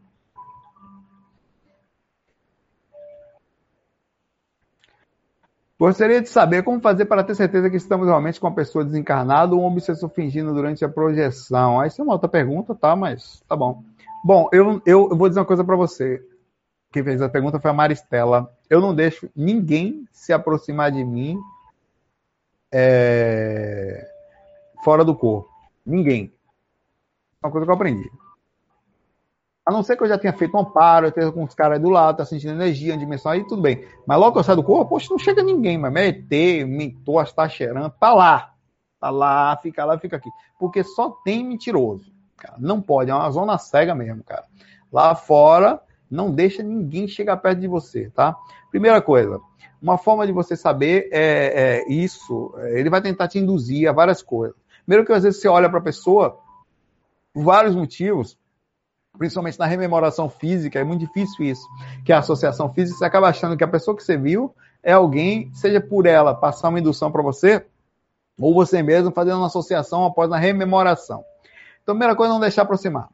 Gostaria de saber como fazer para ter certeza que estamos realmente com uma pessoa desencarnada ou um obsessor fingindo durante a projeção. Isso é uma outra pergunta, tá? Mas tá bom. Bom, eu, eu, eu vou dizer uma coisa para você. Quem fez a pergunta foi a Maristela. Eu não deixo ninguém se aproximar de mim é, fora do corpo. Ninguém. É uma coisa que eu aprendi. A não ser que eu já tenha feito um amparo, eu esteja com os caras do lado, tá sentindo energia, dimensão, aí tudo bem. Mas logo que eu saio do corpo, poxa, não chega ninguém, mas é ET, mentor, está cheirando, tá lá. Tá lá, fica lá, fica aqui. Porque só tem mentiroso cara. Não pode, é uma zona cega mesmo, cara. Lá fora, não deixa ninguém chegar perto de você, tá? Primeira coisa, uma forma de você saber é, é isso, é, ele vai tentar te induzir a várias coisas. Primeiro que às vezes você olha para a pessoa, por vários motivos, principalmente na rememoração física, é muito difícil isso, que a associação física, você acaba achando que a pessoa que você viu é alguém, seja por ela passar uma indução para você, ou você mesmo fazendo uma associação após a rememoração. Então, primeira coisa, não deixar aproximar.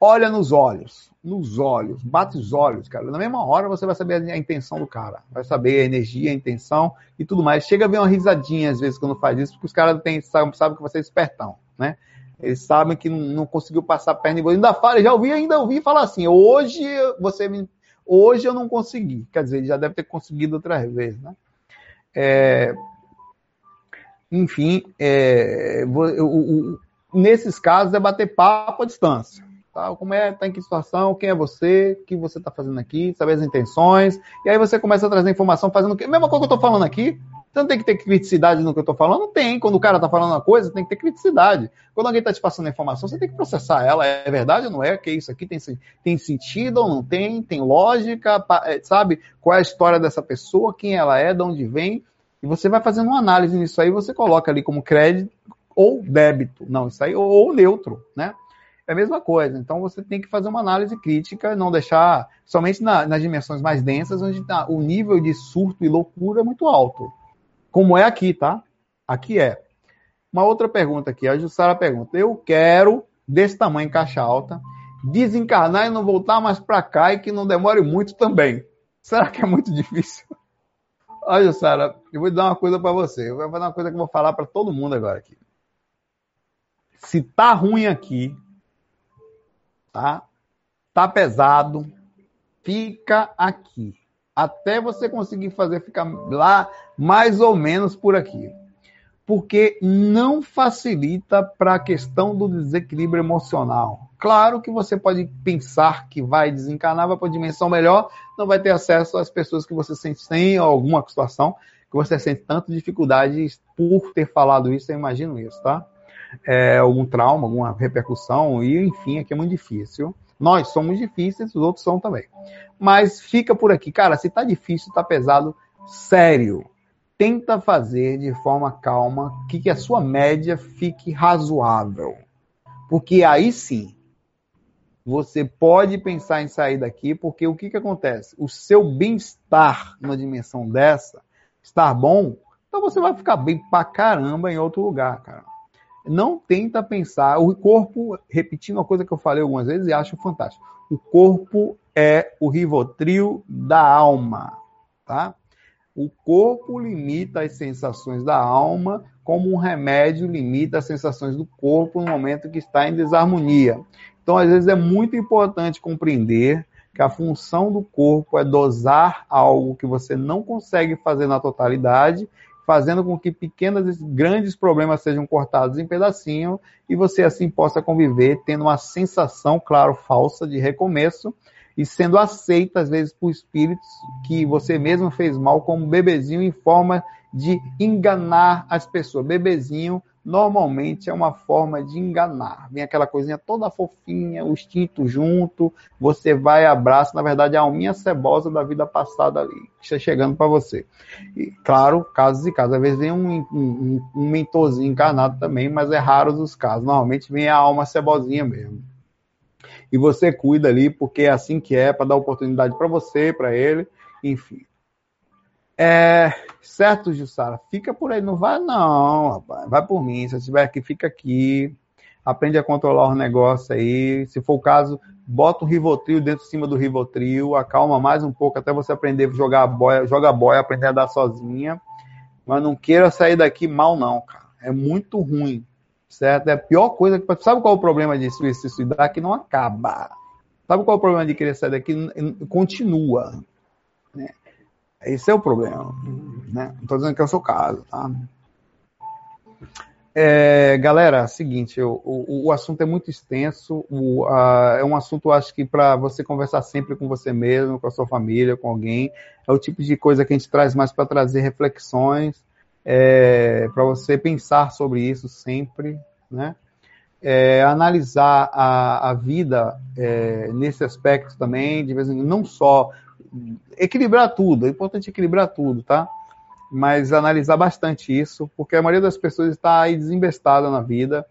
Olha nos olhos, nos olhos, bate os olhos, cara. Na mesma hora você vai saber a intenção do cara, vai saber a energia, a intenção e tudo mais. Chega a ver uma risadinha às vezes quando faz isso, porque os caras sabem, sabem que você é espertão, né? Eles sabem que não, conseguiu passar perna e você ainda fala, já ouvi, ainda ouvi falar assim, hoje você me, hoje eu não consegui. Quer dizer, ele já deve ter conseguido outras vezes, né? É, enfim, é, nesses casos, é bater papo à distância. Tá? Como é, tá em que situação, quem é você, o que você está fazendo aqui, saber as intenções, e aí você começa a trazer informação fazendo o quê? Mesma coisa que eu estou falando aqui, não tem que ter criticidade no que eu estou falando? Tem. Quando o cara está falando uma coisa, tem que ter criticidade. Quando alguém está te passando informação, você tem que processar ela. É verdade ou não é? Que isso aqui tem, tem sentido ou não tem? Tem lógica? É, sabe? Qual é a história dessa pessoa? Quem ela é? De onde vem? E você vai fazendo uma análise nisso aí, você coloca ali como crédito, ou débito. Não, isso aí, ou, ou neutro, né? É a mesma coisa. Então você tem que fazer uma análise crítica, não deixar, somente na, nas dimensões mais densas, onde tá, o nível de surto e loucura é muito alto. Como é aqui, tá? Aqui é. Uma outra pergunta aqui, a Jussara pergunta: eu quero desse tamanho, caixa alta, desencarnar e não voltar mais para cá e que não demore muito também. Será que é muito difícil? Olha, Sara, eu vou dar uma coisa para você. Eu vou dar uma coisa que eu vou falar para todo mundo agora aqui se tá ruim aqui, tá? Tá pesado, fica aqui. Até você conseguir fazer ficar lá mais ou menos por aqui. Porque não facilita para a questão do desequilíbrio emocional. Claro que você pode pensar que vai desencarnar, vai para uma dimensão melhor, não vai ter acesso às pessoas que você sente em alguma situação que você sente tanta dificuldade por ter falado isso, eu imagino isso, tá? é, algum trauma, alguma repercussão, e enfim, aqui é muito difícil. Nós somos difíceis, os outros são também. Mas fica por aqui. Cara, se tá difícil, tá pesado, sério. Tenta fazer de forma calma que, que a sua média fique razoável. Porque aí sim, você pode pensar em sair daqui, porque o que, que acontece? O seu bem-estar numa dimensão dessa, estar bom, então você vai ficar bem pra caramba em outro lugar, cara não tenta pensar. O corpo, repetindo uma coisa que eu falei algumas vezes e acho fantástico. O corpo é o rivotril da alma, tá? O corpo limita as sensações da alma, como um remédio limita as sensações do corpo no momento que está em desarmonia. Então, às vezes, é muito importante compreender que a função do corpo é dosar algo que você não consegue fazer na totalidade, fazendo com que pequenos e grandes problemas sejam cortados em pedacinho e você assim possa conviver tendo uma sensação, claro, falsa de recomeço, e sendo aceita, às vezes, por espíritos que você mesmo fez mal, como bebezinho, em forma de enganar as pessoas. Bebezinho, normalmente, é uma forma de enganar. Vem aquela coisinha toda fofinha, o instinto junto, você vai, abraça, na verdade, a alminha cebosa da vida passada ali, que está chegando para você. E, claro, casos e casos. Às vezes vem um, um, um mentorzinho encarnado também, mas é raro os casos. Normalmente vem a alma cebosinha mesmo e você cuida ali, porque é assim que é, para dar oportunidade para você, para ele, enfim. É, certo, Jussara? Fica por aí, não vai não, rapaz. Vai por mim. Se tiver aqui, fica aqui. Aprende a controlar o negócio aí. Se for o caso, bota o Rivotril dentro de cima do Rivotril, acalma mais um pouco até você aprender a jogar a boia, joga a boia, aprender a dar sozinha. Mas não queira sair daqui mal, não, cara. É muito ruim certo? É a pior coisa que. Sabe qual é o problema de se suicidar? Que não acaba. Sabe qual é o problema de querer sair daqui? Continua. Né? Esse é o problema. Né? Não estou dizendo que é o seu caso, tá? É, galera, seguinte, o, o, o, assunto é muito extenso. O, a, é um assunto, acho que, para você conversar sempre com você mesmo, com a sua família, com alguém. É o tipo de coisa que a gente traz mais para trazer reflexões é, para você pensar sobre isso sempre, né? É, analisar a, a vida é, nesse aspecto também, de vez em quando, não só equilibrar tudo, é importante equilibrar tudo, tá? Mas analisar bastante isso, porque a maioria das pessoas está aí desembestada na vida,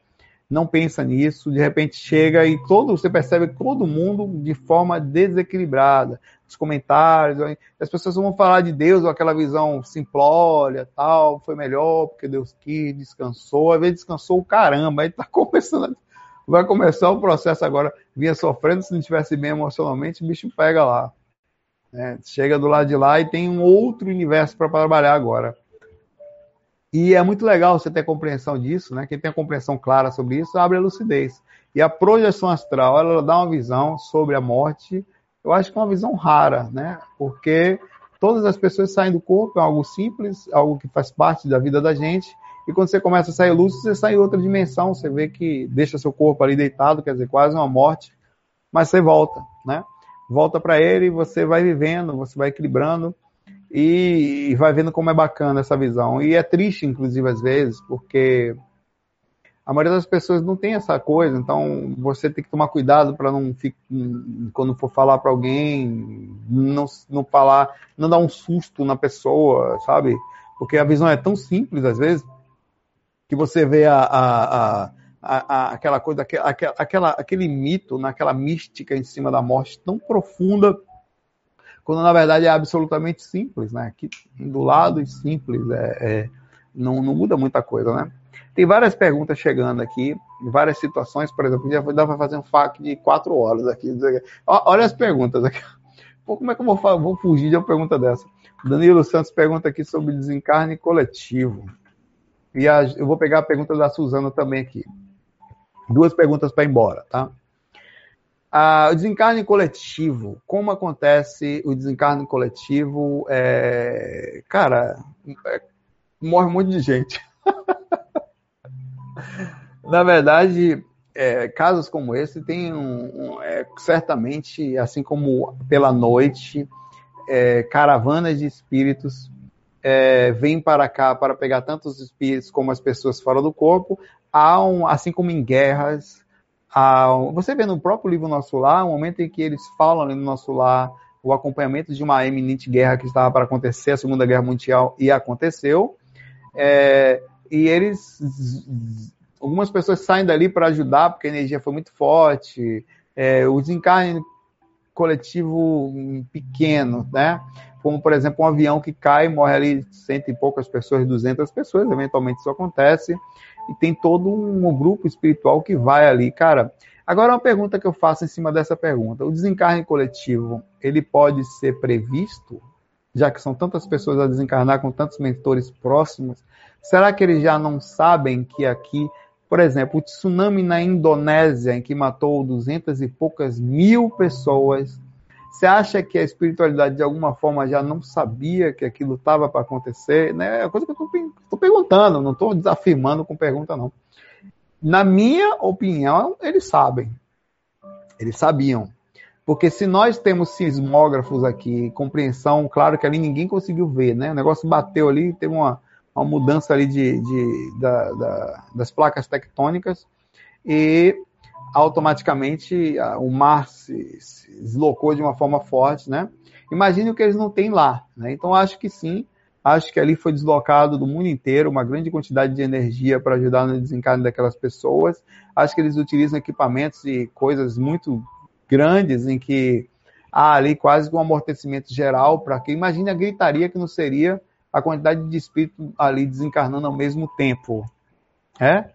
não pensa nisso, de repente chega e todo, você percebe todo mundo de forma desequilibrada. Os comentários, as pessoas vão falar de Deus, ou aquela visão simplória, tal, foi melhor porque Deus quis, descansou, às vezes descansou o caramba, aí tá começando, vai começar o processo agora, vinha sofrendo, se não estivesse bem emocionalmente, o bicho pega lá. Né? Chega do lado de lá e tem um outro universo para trabalhar agora. E é muito legal você ter compreensão disso, né? Quem tem a compreensão clara sobre isso abre a lucidez. E a projeção astral, ela dá uma visão sobre a morte, eu acho que é uma visão rara, né? Porque todas as pessoas saem do corpo, é algo simples, algo que faz parte da vida da gente. E quando você começa a sair luz, você sai em outra dimensão, você vê que deixa seu corpo ali deitado, quer dizer, quase uma morte, mas você volta, né? Volta para ele, você vai vivendo, você vai equilibrando e, vai vendo como é bacana essa visão. E é triste, inclusive, às vezes, porque a maioria das pessoas não tem essa coisa, então você tem que tomar cuidado para não ficar, quando for falar para alguém, não, não falar, não dar um susto na pessoa, sabe? Porque a visão é tão simples, às vezes, que você vê a, a, a, a aquela coisa, aquela, aquela, aquele mito, naquela mística em cima da morte tão profunda quando na verdade é absolutamente simples, né? Aqui do lado e simples, é, é não, não, muda muita coisa, né? Tem várias perguntas chegando aqui, várias situações, por exemplo, já dá para fazer um FAQ de quatro horas aqui. Olha as perguntas aqui. Pô, como é que eu vou, vou fugir de uma pergunta dessa? Danilo Santos pergunta aqui sobre desencarne coletivo. E a, eu vou pegar a pergunta da Suzana também aqui. Duas perguntas para ir embora, tá? Ah, o desencarne coletivo, como acontece o desencarne coletivo? É, cara, é, morre um monte de gente. Na verdade, é, casos como esse tem um, um é, certamente, assim como pela noite, é, caravanas de espíritos é, vêm para cá para pegar tantos espíritos como as pessoas fora do corpo. Há um, assim como em guerras, você vê no próprio livro Nosso Lar, o momento em que eles falam no Nosso Lar o acompanhamento de uma eminente guerra que estava para acontecer, a Segunda Guerra Mundial, e aconteceu. É, e eles. Algumas pessoas saem dali para ajudar, porque a energia foi muito forte. É, o desencarne coletivo pequeno, né? Como, por exemplo, um avião que cai, morre ali cento e poucas pessoas, duzentas pessoas, eventualmente isso acontece e tem todo um grupo espiritual que vai ali. Cara, agora uma pergunta que eu faço em cima dessa pergunta: o desencarne coletivo, ele pode ser previsto? já que são tantas pessoas a desencarnar com tantos mentores próximos, será que eles já não sabem que aqui, por exemplo, o tsunami na Indonésia, em que matou duzentas e poucas mil pessoas, você acha que a espiritualidade de alguma forma já não sabia que aquilo estava para acontecer? Né? É coisa que eu estou perguntando, não estou desafirmando com pergunta, não. Na minha opinião, eles sabem. Eles sabiam. Porque se nós temos sismógrafos aqui, compreensão, claro que ali ninguém conseguiu ver, né? O negócio bateu ali, teve uma, uma mudança ali de, de da, da, das placas tectônicas e automaticamente o mar se, se, deslocou de uma forma forte, né? Imagine o que eles não têm lá, né? Então acho que sim, acho que ali foi deslocado do mundo inteiro uma grande quantidade de energia para ajudar no desencarne daquelas pessoas. Acho que eles utilizam equipamentos e coisas muito grandes em que há ali quase um amortecimento geral para que imagine a gritaria que não seria a quantidade de espírito ali desencarnando ao mesmo tempo. É?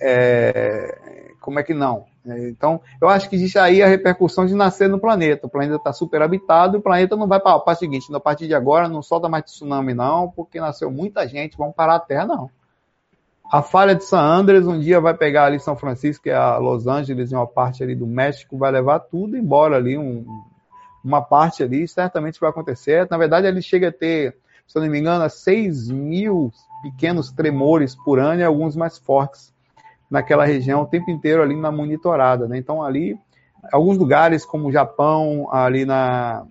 É como é que não? Então, eu acho que existe aí a repercussão de nascer no planeta. O planeta está super habitado e o planeta não vai para o seguinte: a partir de agora não solta mais tsunami, não, porque nasceu muita gente, vamos parar a Terra, não. A falha de San Andres um dia vai pegar ali São Francisco, que é a Los Angeles e uma parte ali do México, vai levar tudo embora ali, um, uma parte ali, certamente vai acontecer. Na verdade, ele chega a ter, se eu não me engano, 6 mil pequenos tremores por ano e alguns mais fortes naquela região o tempo inteiro ali na monitorada. Né? Então, ali, alguns lugares como o Japão, ali na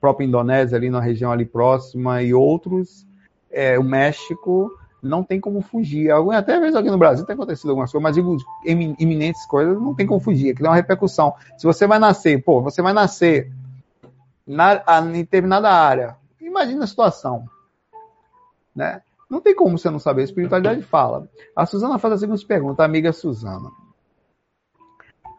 própria Indonésia, ali na região ali próxima, e outros, é, o México não tem como fugir. Até vezes aqui no Brasil tem acontecido algumas coisas, mas digo, iminentes coisas, não tem como fugir, que dá uma repercussão. Se você vai nascer, pô, você vai nascer na, em determinada área, imagina a situação, né? Não tem como você não saber, a espiritualidade fala. A Suzana faz a seguinte pergunta, amiga Suzana.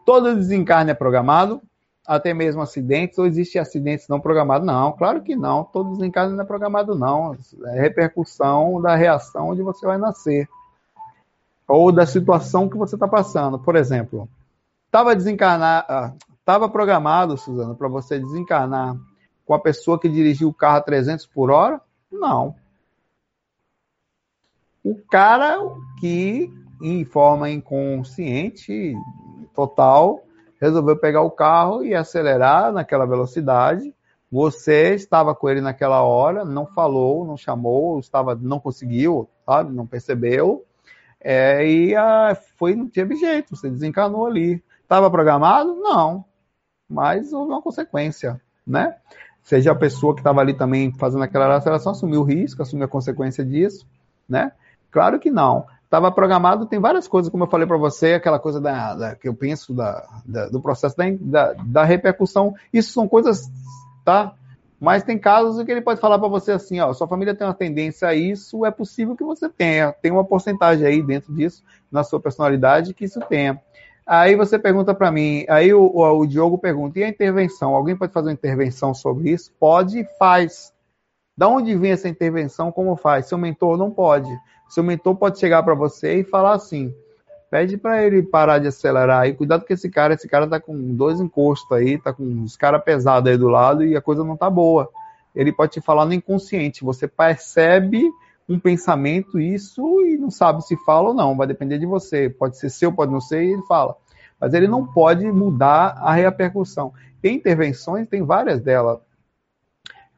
Todo desencarne é programado? Até mesmo acidentes? Ou existem acidentes não programados? Não, claro que não. Todo desencarne não é programado, não. É repercussão da reação onde você vai nascer. Ou da situação que você está passando. Por exemplo, estava desencarnar, estava ah, programado, Suzana, para você desencarnar com a pessoa que dirigiu o carro a 300 por hora? Não o cara que, em forma inconsciente, total, resolveu pegar o carro e acelerar naquela velocidade. Você estava com ele naquela hora, não falou, não chamou, estava, não conseguiu, sabe, não percebeu. É, e ah, foi, não teve jeito, você desencanou ali. Estava programado? Não. Mas houve uma consequência, né? Seja a pessoa que estava ali também fazendo aquela aceleração, assumiu o risco, assumiu a consequência disso, né? Claro que não. Estava programado, tem várias coisas, como eu falei para você, aquela coisa da, da, que eu penso da, da do processo da, da, repercussão. Isso são coisas, tá? Mas tem casos em que ele pode falar para você assim, ó, sua família tem uma tendência a isso, é possível que você tenha, tem uma porcentagem aí dentro disso, na sua personalidade, que isso tenha. Aí você pergunta para mim, aí o, o, o, Diogo pergunta, e a intervenção? Alguém pode fazer uma intervenção sobre isso? Pode e faz. Da onde vem essa intervenção? Como faz? Seu mentor não pode. Seu mentor pode chegar para você e falar assim: pede para ele parar de acelerar aí, cuidado com esse cara, esse cara tá com dois encostos aí, tá com os caras pesados aí do lado e a coisa não tá boa. Ele pode te falar no inconsciente, você percebe um pensamento, isso, e não sabe se fala ou não, vai depender de você. Pode ser seu, pode não ser, e ele fala. Mas ele não pode mudar a repercussão. Tem intervenções, tem várias delas.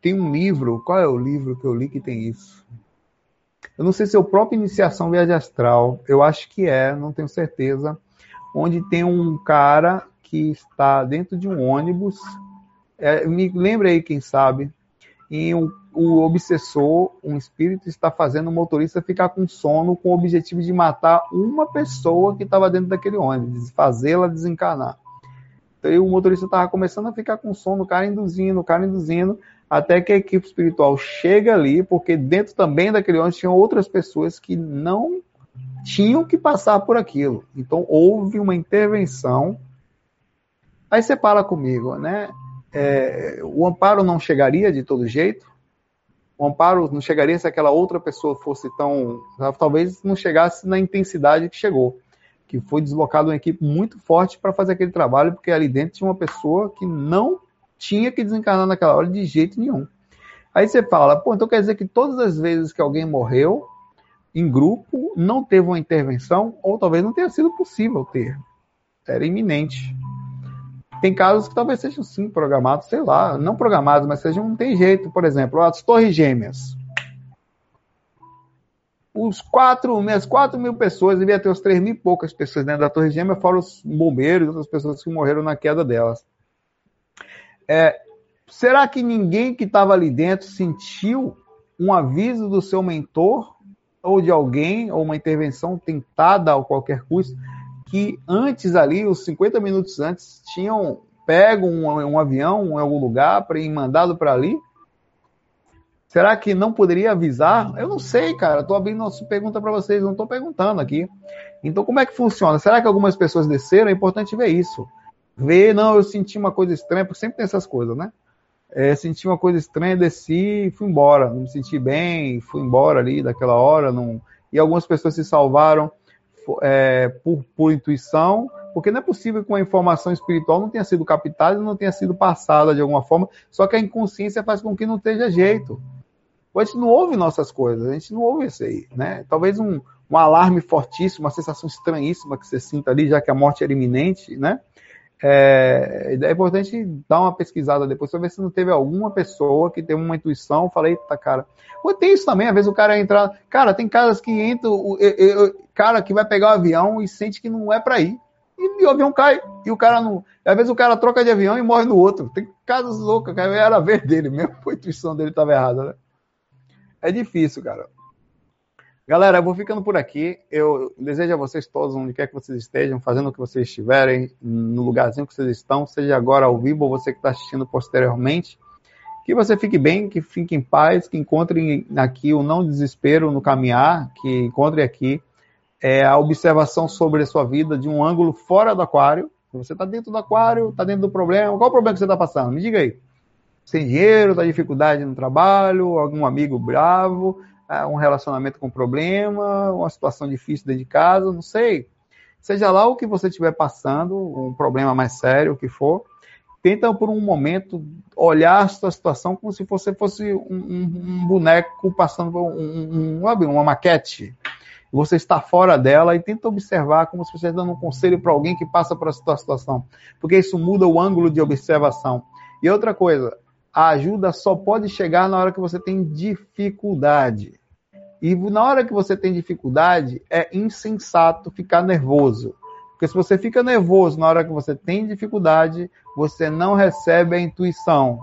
Tem um livro, qual é o livro que eu li que tem isso? Eu não sei se é o próprio Iniciação Viagem Astral, eu acho que é, não tenho certeza, onde tem um cara que está dentro de um ônibus, é, me lembra aí quem sabe, e um, o obsessor, um espírito, está fazendo o motorista ficar com sono com o objetivo de matar uma pessoa que estava dentro daquele ônibus, fazê-la desencarnar. Então, o motorista estava começando a ficar com sono, o cara induzindo, o cara induzindo, até que a equipe espiritual chega ali, porque dentro também daquele ônibus tinham outras pessoas que não tinham que passar por aquilo. Então houve uma intervenção. Aí você fala comigo, né? É, o amparo não chegaria de todo jeito? O amparo não chegaria se aquela outra pessoa fosse tão. Talvez não chegasse na intensidade que chegou. Que foi deslocada uma equipe muito forte para fazer aquele trabalho, porque ali dentro tinha uma pessoa que não tinha que desencarnar naquela hora de jeito nenhum. Aí você fala, pô, então quer dizer que todas as vezes que alguém morreu em grupo, não teve uma intervenção, ou talvez não tenha sido possível ter. Era iminente. Tem casos que talvez sejam sim programados, sei lá, não programados, mas sejam, não tem jeito. Por exemplo, as torres gêmeas. Os quatro, as quatro mil pessoas, devia ter os três mil e poucas pessoas dentro da torre gêmea, fora os bombeiros, outras pessoas que morreram na queda delas. É, será que ninguém que estava ali dentro sentiu um aviso do seu mentor ou de alguém, ou uma intervenção tentada a qualquer custo? que antes ali, os 50 minutos antes, tinham pego um, um avião em algum lugar para ir mandado para ali? Será que não poderia avisar? Eu não sei, cara. Estou abrindo uma pergunta para vocês, não estou perguntando aqui. Então, como é que funciona? Será que algumas pessoas desceram? É importante ver isso. Ver, não, eu senti uma coisa estranha, porque sempre tem essas coisas, né? É, senti uma coisa estranha, desci e fui embora. Não me senti bem, fui embora ali daquela hora. Não... E algumas pessoas se salvaram é, por, por intuição, porque não é possível que uma informação espiritual não tenha sido captada não tenha sido passada de alguma forma, só que a inconsciência faz com que não esteja jeito. A gente não ouve nossas coisas, a gente não ouve isso aí, né? Talvez um, um alarme fortíssimo, uma sensação estranhíssima que você sinta ali, já que a morte era iminente, né? É, é importante dar uma pesquisada depois para ver se não teve alguma pessoa que teve uma intuição, falei, eita, cara. Ou tem isso também, às vezes o cara entra. Cara, tem caras que entram, o, cara que vai pegar o avião e sente que não é para ir. E, o avião cai. E o cara não. Às vezes o cara troca de avião e morre no outro. Tem casos loucos, cara. Era ver dele mesmo, a intuição dele estava errada, né? É difícil, cara. Galera, eu vou ficando por aqui. Eu desejo a vocês todos, onde quer que vocês estejam, fazendo o que vocês estiverem, no lugarzinho que vocês estão, seja agora ao vivo ou você que está assistindo posteriormente, que você fique bem, que fique em paz, que encontre aqui o não desespero no caminhar, que encontre aqui é, a observação sobre a sua vida de um ângulo fora do aquário. Você está dentro do aquário, está dentro do problema. Qual o problema que você está passando? Me diga aí. Sem dinheiro, está dificuldade no trabalho, algum amigo bravo, um relacionamento com problema, uma situação difícil dentro de casa, não sei. Seja lá o que você estiver passando, um problema mais sério, o que for, tenta por um momento olhar a sua situação como se você fosse um, um, um boneco passando por um, uma maquete. Você está fora dela e tenta observar como se você estivesse dando um conselho para alguém que passa por essa situação. Porque isso muda o ângulo de observação. E outra coisa, a ajuda só pode chegar na hora que você tem dificuldade. E na hora que você tem dificuldade, é insensato ficar nervoso. Porque se você fica nervoso na hora que você tem dificuldade, você não recebe a intuição,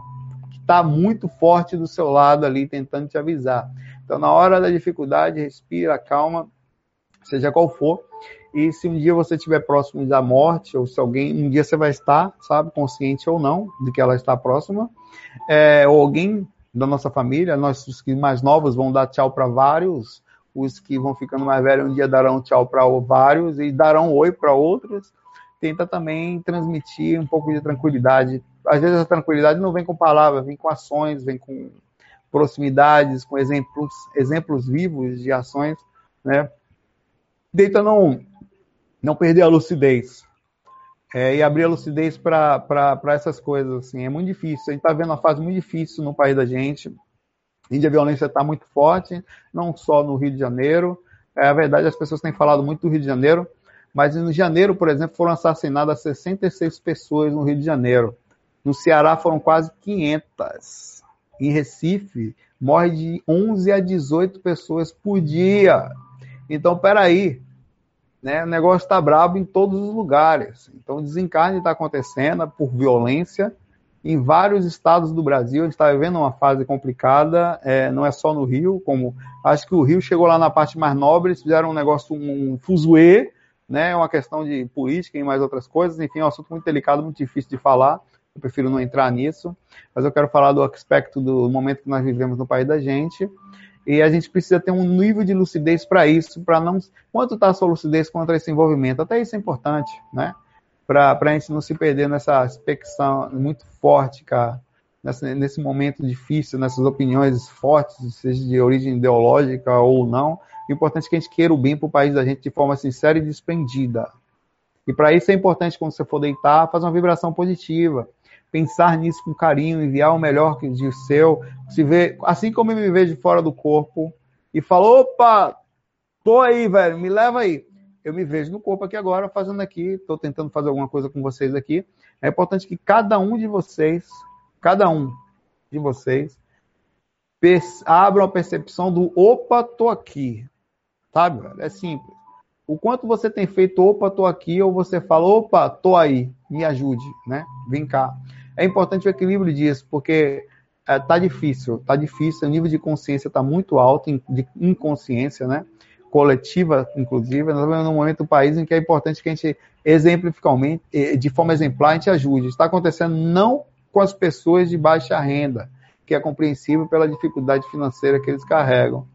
que está muito forte do seu lado ali, tentando te avisar. Então, na hora da dificuldade, respira, calma, seja qual for. E se um dia você estiver próximo da morte, ou se alguém, um dia você vai estar, sabe, consciente ou não de que ela está próxima, é, ou alguém da nossa família, nós os que mais novos vão dar tchau para vários, os que vão ficando mais velhos um dia darão tchau para vários e darão oi para outros. Tenta também transmitir um pouco de tranquilidade. Às vezes a tranquilidade não vem com palavras, vem com ações, vem com proximidades, com exemplos, exemplos vivos de ações, né? Tenta não não perder a lucidez. É, e abrir a lucidez para essas coisas. Assim. É muito difícil. A gente está vendo uma fase muito difícil no país da gente. Onde a violência está muito forte, não só no Rio de Janeiro. É a verdade, as pessoas têm falado muito do Rio de Janeiro, mas no janeiro, por exemplo, foram assassinadas 66 pessoas no Rio de Janeiro. No Ceará foram quase 500. Em Recife, morre de 11 a 18 pessoas por dia. Então, peraí, né? O negócio está brabo em todos os lugares. Então, o desencarne está acontecendo por violência em vários estados do Brasil. A gente está vivendo uma fase complicada, é, não é só no Rio, como acho que o Rio chegou lá na parte mais nobre, eles fizeram um negócio, um fuzuê, né? Uma questão de política e mais outras coisas. Enfim, é um assunto muito delicado, muito difícil de falar. Eu prefiro não entrar nisso, mas eu quero falar do aspecto do momento que nós vivemos no país da gente. E a gente precisa ter um nível de lucidez para isso, para não. Quanto está a sua lucidez contra esse envolvimento? Até isso é importante, né? Para a gente não se perder nessa expectação muito forte, cara, nesse, momento difícil, nessas opiniões fortes, seja de origem ideológica ou não. O importante é que a gente queira o bem para o país da gente de forma sincera e desprendida. E para isso é importante, quando você for deitar, fazer uma vibração positiva. Pensar nisso com carinho, enviar o melhor que de seu, se ver, assim como eu me vejo fora do corpo e falo, opa, tô aí, velho, me leva aí. Eu me vejo no corpo aqui agora, fazendo aqui, estou tentando fazer alguma coisa com vocês aqui. É importante que cada um de vocês, cada um de vocês, abram a percepção do opa, tô aqui. Sabe, velho? É simples. O quanto você tem feito opa, tô aqui, ou você fala, opa, tô aí, me ajude, né? Vem cá. É importante o equilíbrio disso, porque é, tá difícil, tá difícil, o nível de consciência está muito alto, de inconsciência, né? Coletiva, inclusive. Nós estamos num momento do país em que é importante que a gente, exemplificamente, de forma exemplar, a gente ajude. Está acontecendo não com as pessoas de baixa renda, que é compreensível pela dificuldade financeira que eles carregam.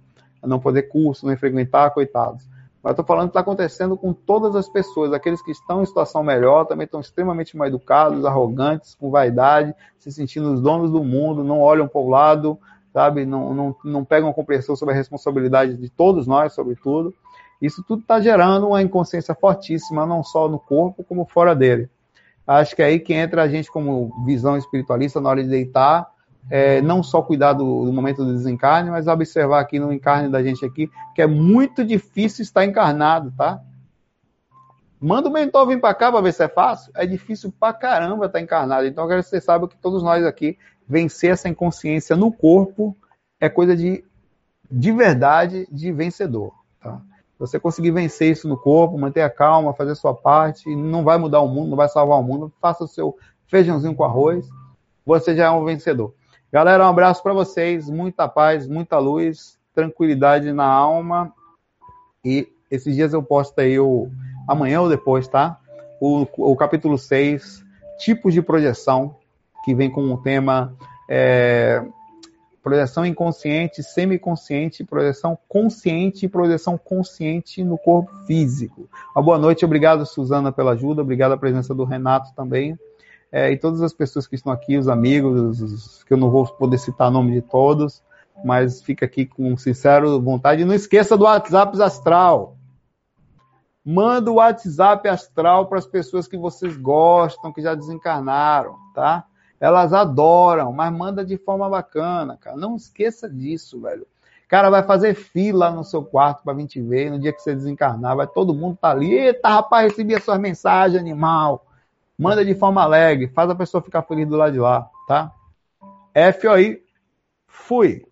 Não poder curso, não frequentar, coitados. Mas estou falando que está acontecendo com todas as pessoas. Aqueles que estão em situação melhor também estão extremamente mal educados, arrogantes, com vaidade, se sentindo os donos do mundo, não olham para o lado, sabe? Não, não, não pegam compreensão sobre a responsabilidade de todos nós, sobretudo. Isso tudo está gerando uma inconsciência fortíssima, não só no corpo, como fora dele. Acho que é aí que entra a gente como visão espiritualista na hora de deitar, é, não só cuidar do, do, momento do desencarne, mas observar aqui no encarne da gente aqui, que é muito difícil estar encarnado, tá? Manda o mentor vir para cá para ver se é fácil. É difícil pra caramba estar encarnado. Então eu quero que você saiba que todos nós aqui, vencer essa inconsciência no corpo é coisa de, de verdade, de vencedor, tá? Você conseguir vencer isso no corpo, manter a calma, fazer a sua parte, não vai mudar o mundo, não vai salvar o mundo, faça o seu feijãozinho com arroz, você já é um vencedor. Galera, um abraço para vocês, muita paz, muita luz, tranquilidade na alma. E esses dias eu posto aí o amanhã ou depois, tá? O, o capítulo 6, tipos de projeção, que vem com o tema é, projeção inconsciente, semiconsciente, projeção consciente e projeção consciente no corpo físico. Uma boa noite, obrigado, Suzana, pela ajuda, obrigado a presença do Renato também é, e todas as pessoas que estão aqui, os amigos, os, que eu não vou poder citar o nome de todos, mas fica aqui com sincero vontade. E não esqueça do WhatsApp Astral. Manda o WhatsApp Astral para as pessoas que vocês gostam, que já desencarnaram, tá? Elas adoram, mas manda de forma bacana, cara. Não esqueça disso, velho. Cara, vai fazer fila no seu quarto para vir te ver no dia que você desencarnar. Vai todo mundo tá ali. Eita, rapaz, recebi as suas mensagens, animal. Manda de forma alegre, faz a pessoa ficar feliz do lado de lá, tá? FOI, fui.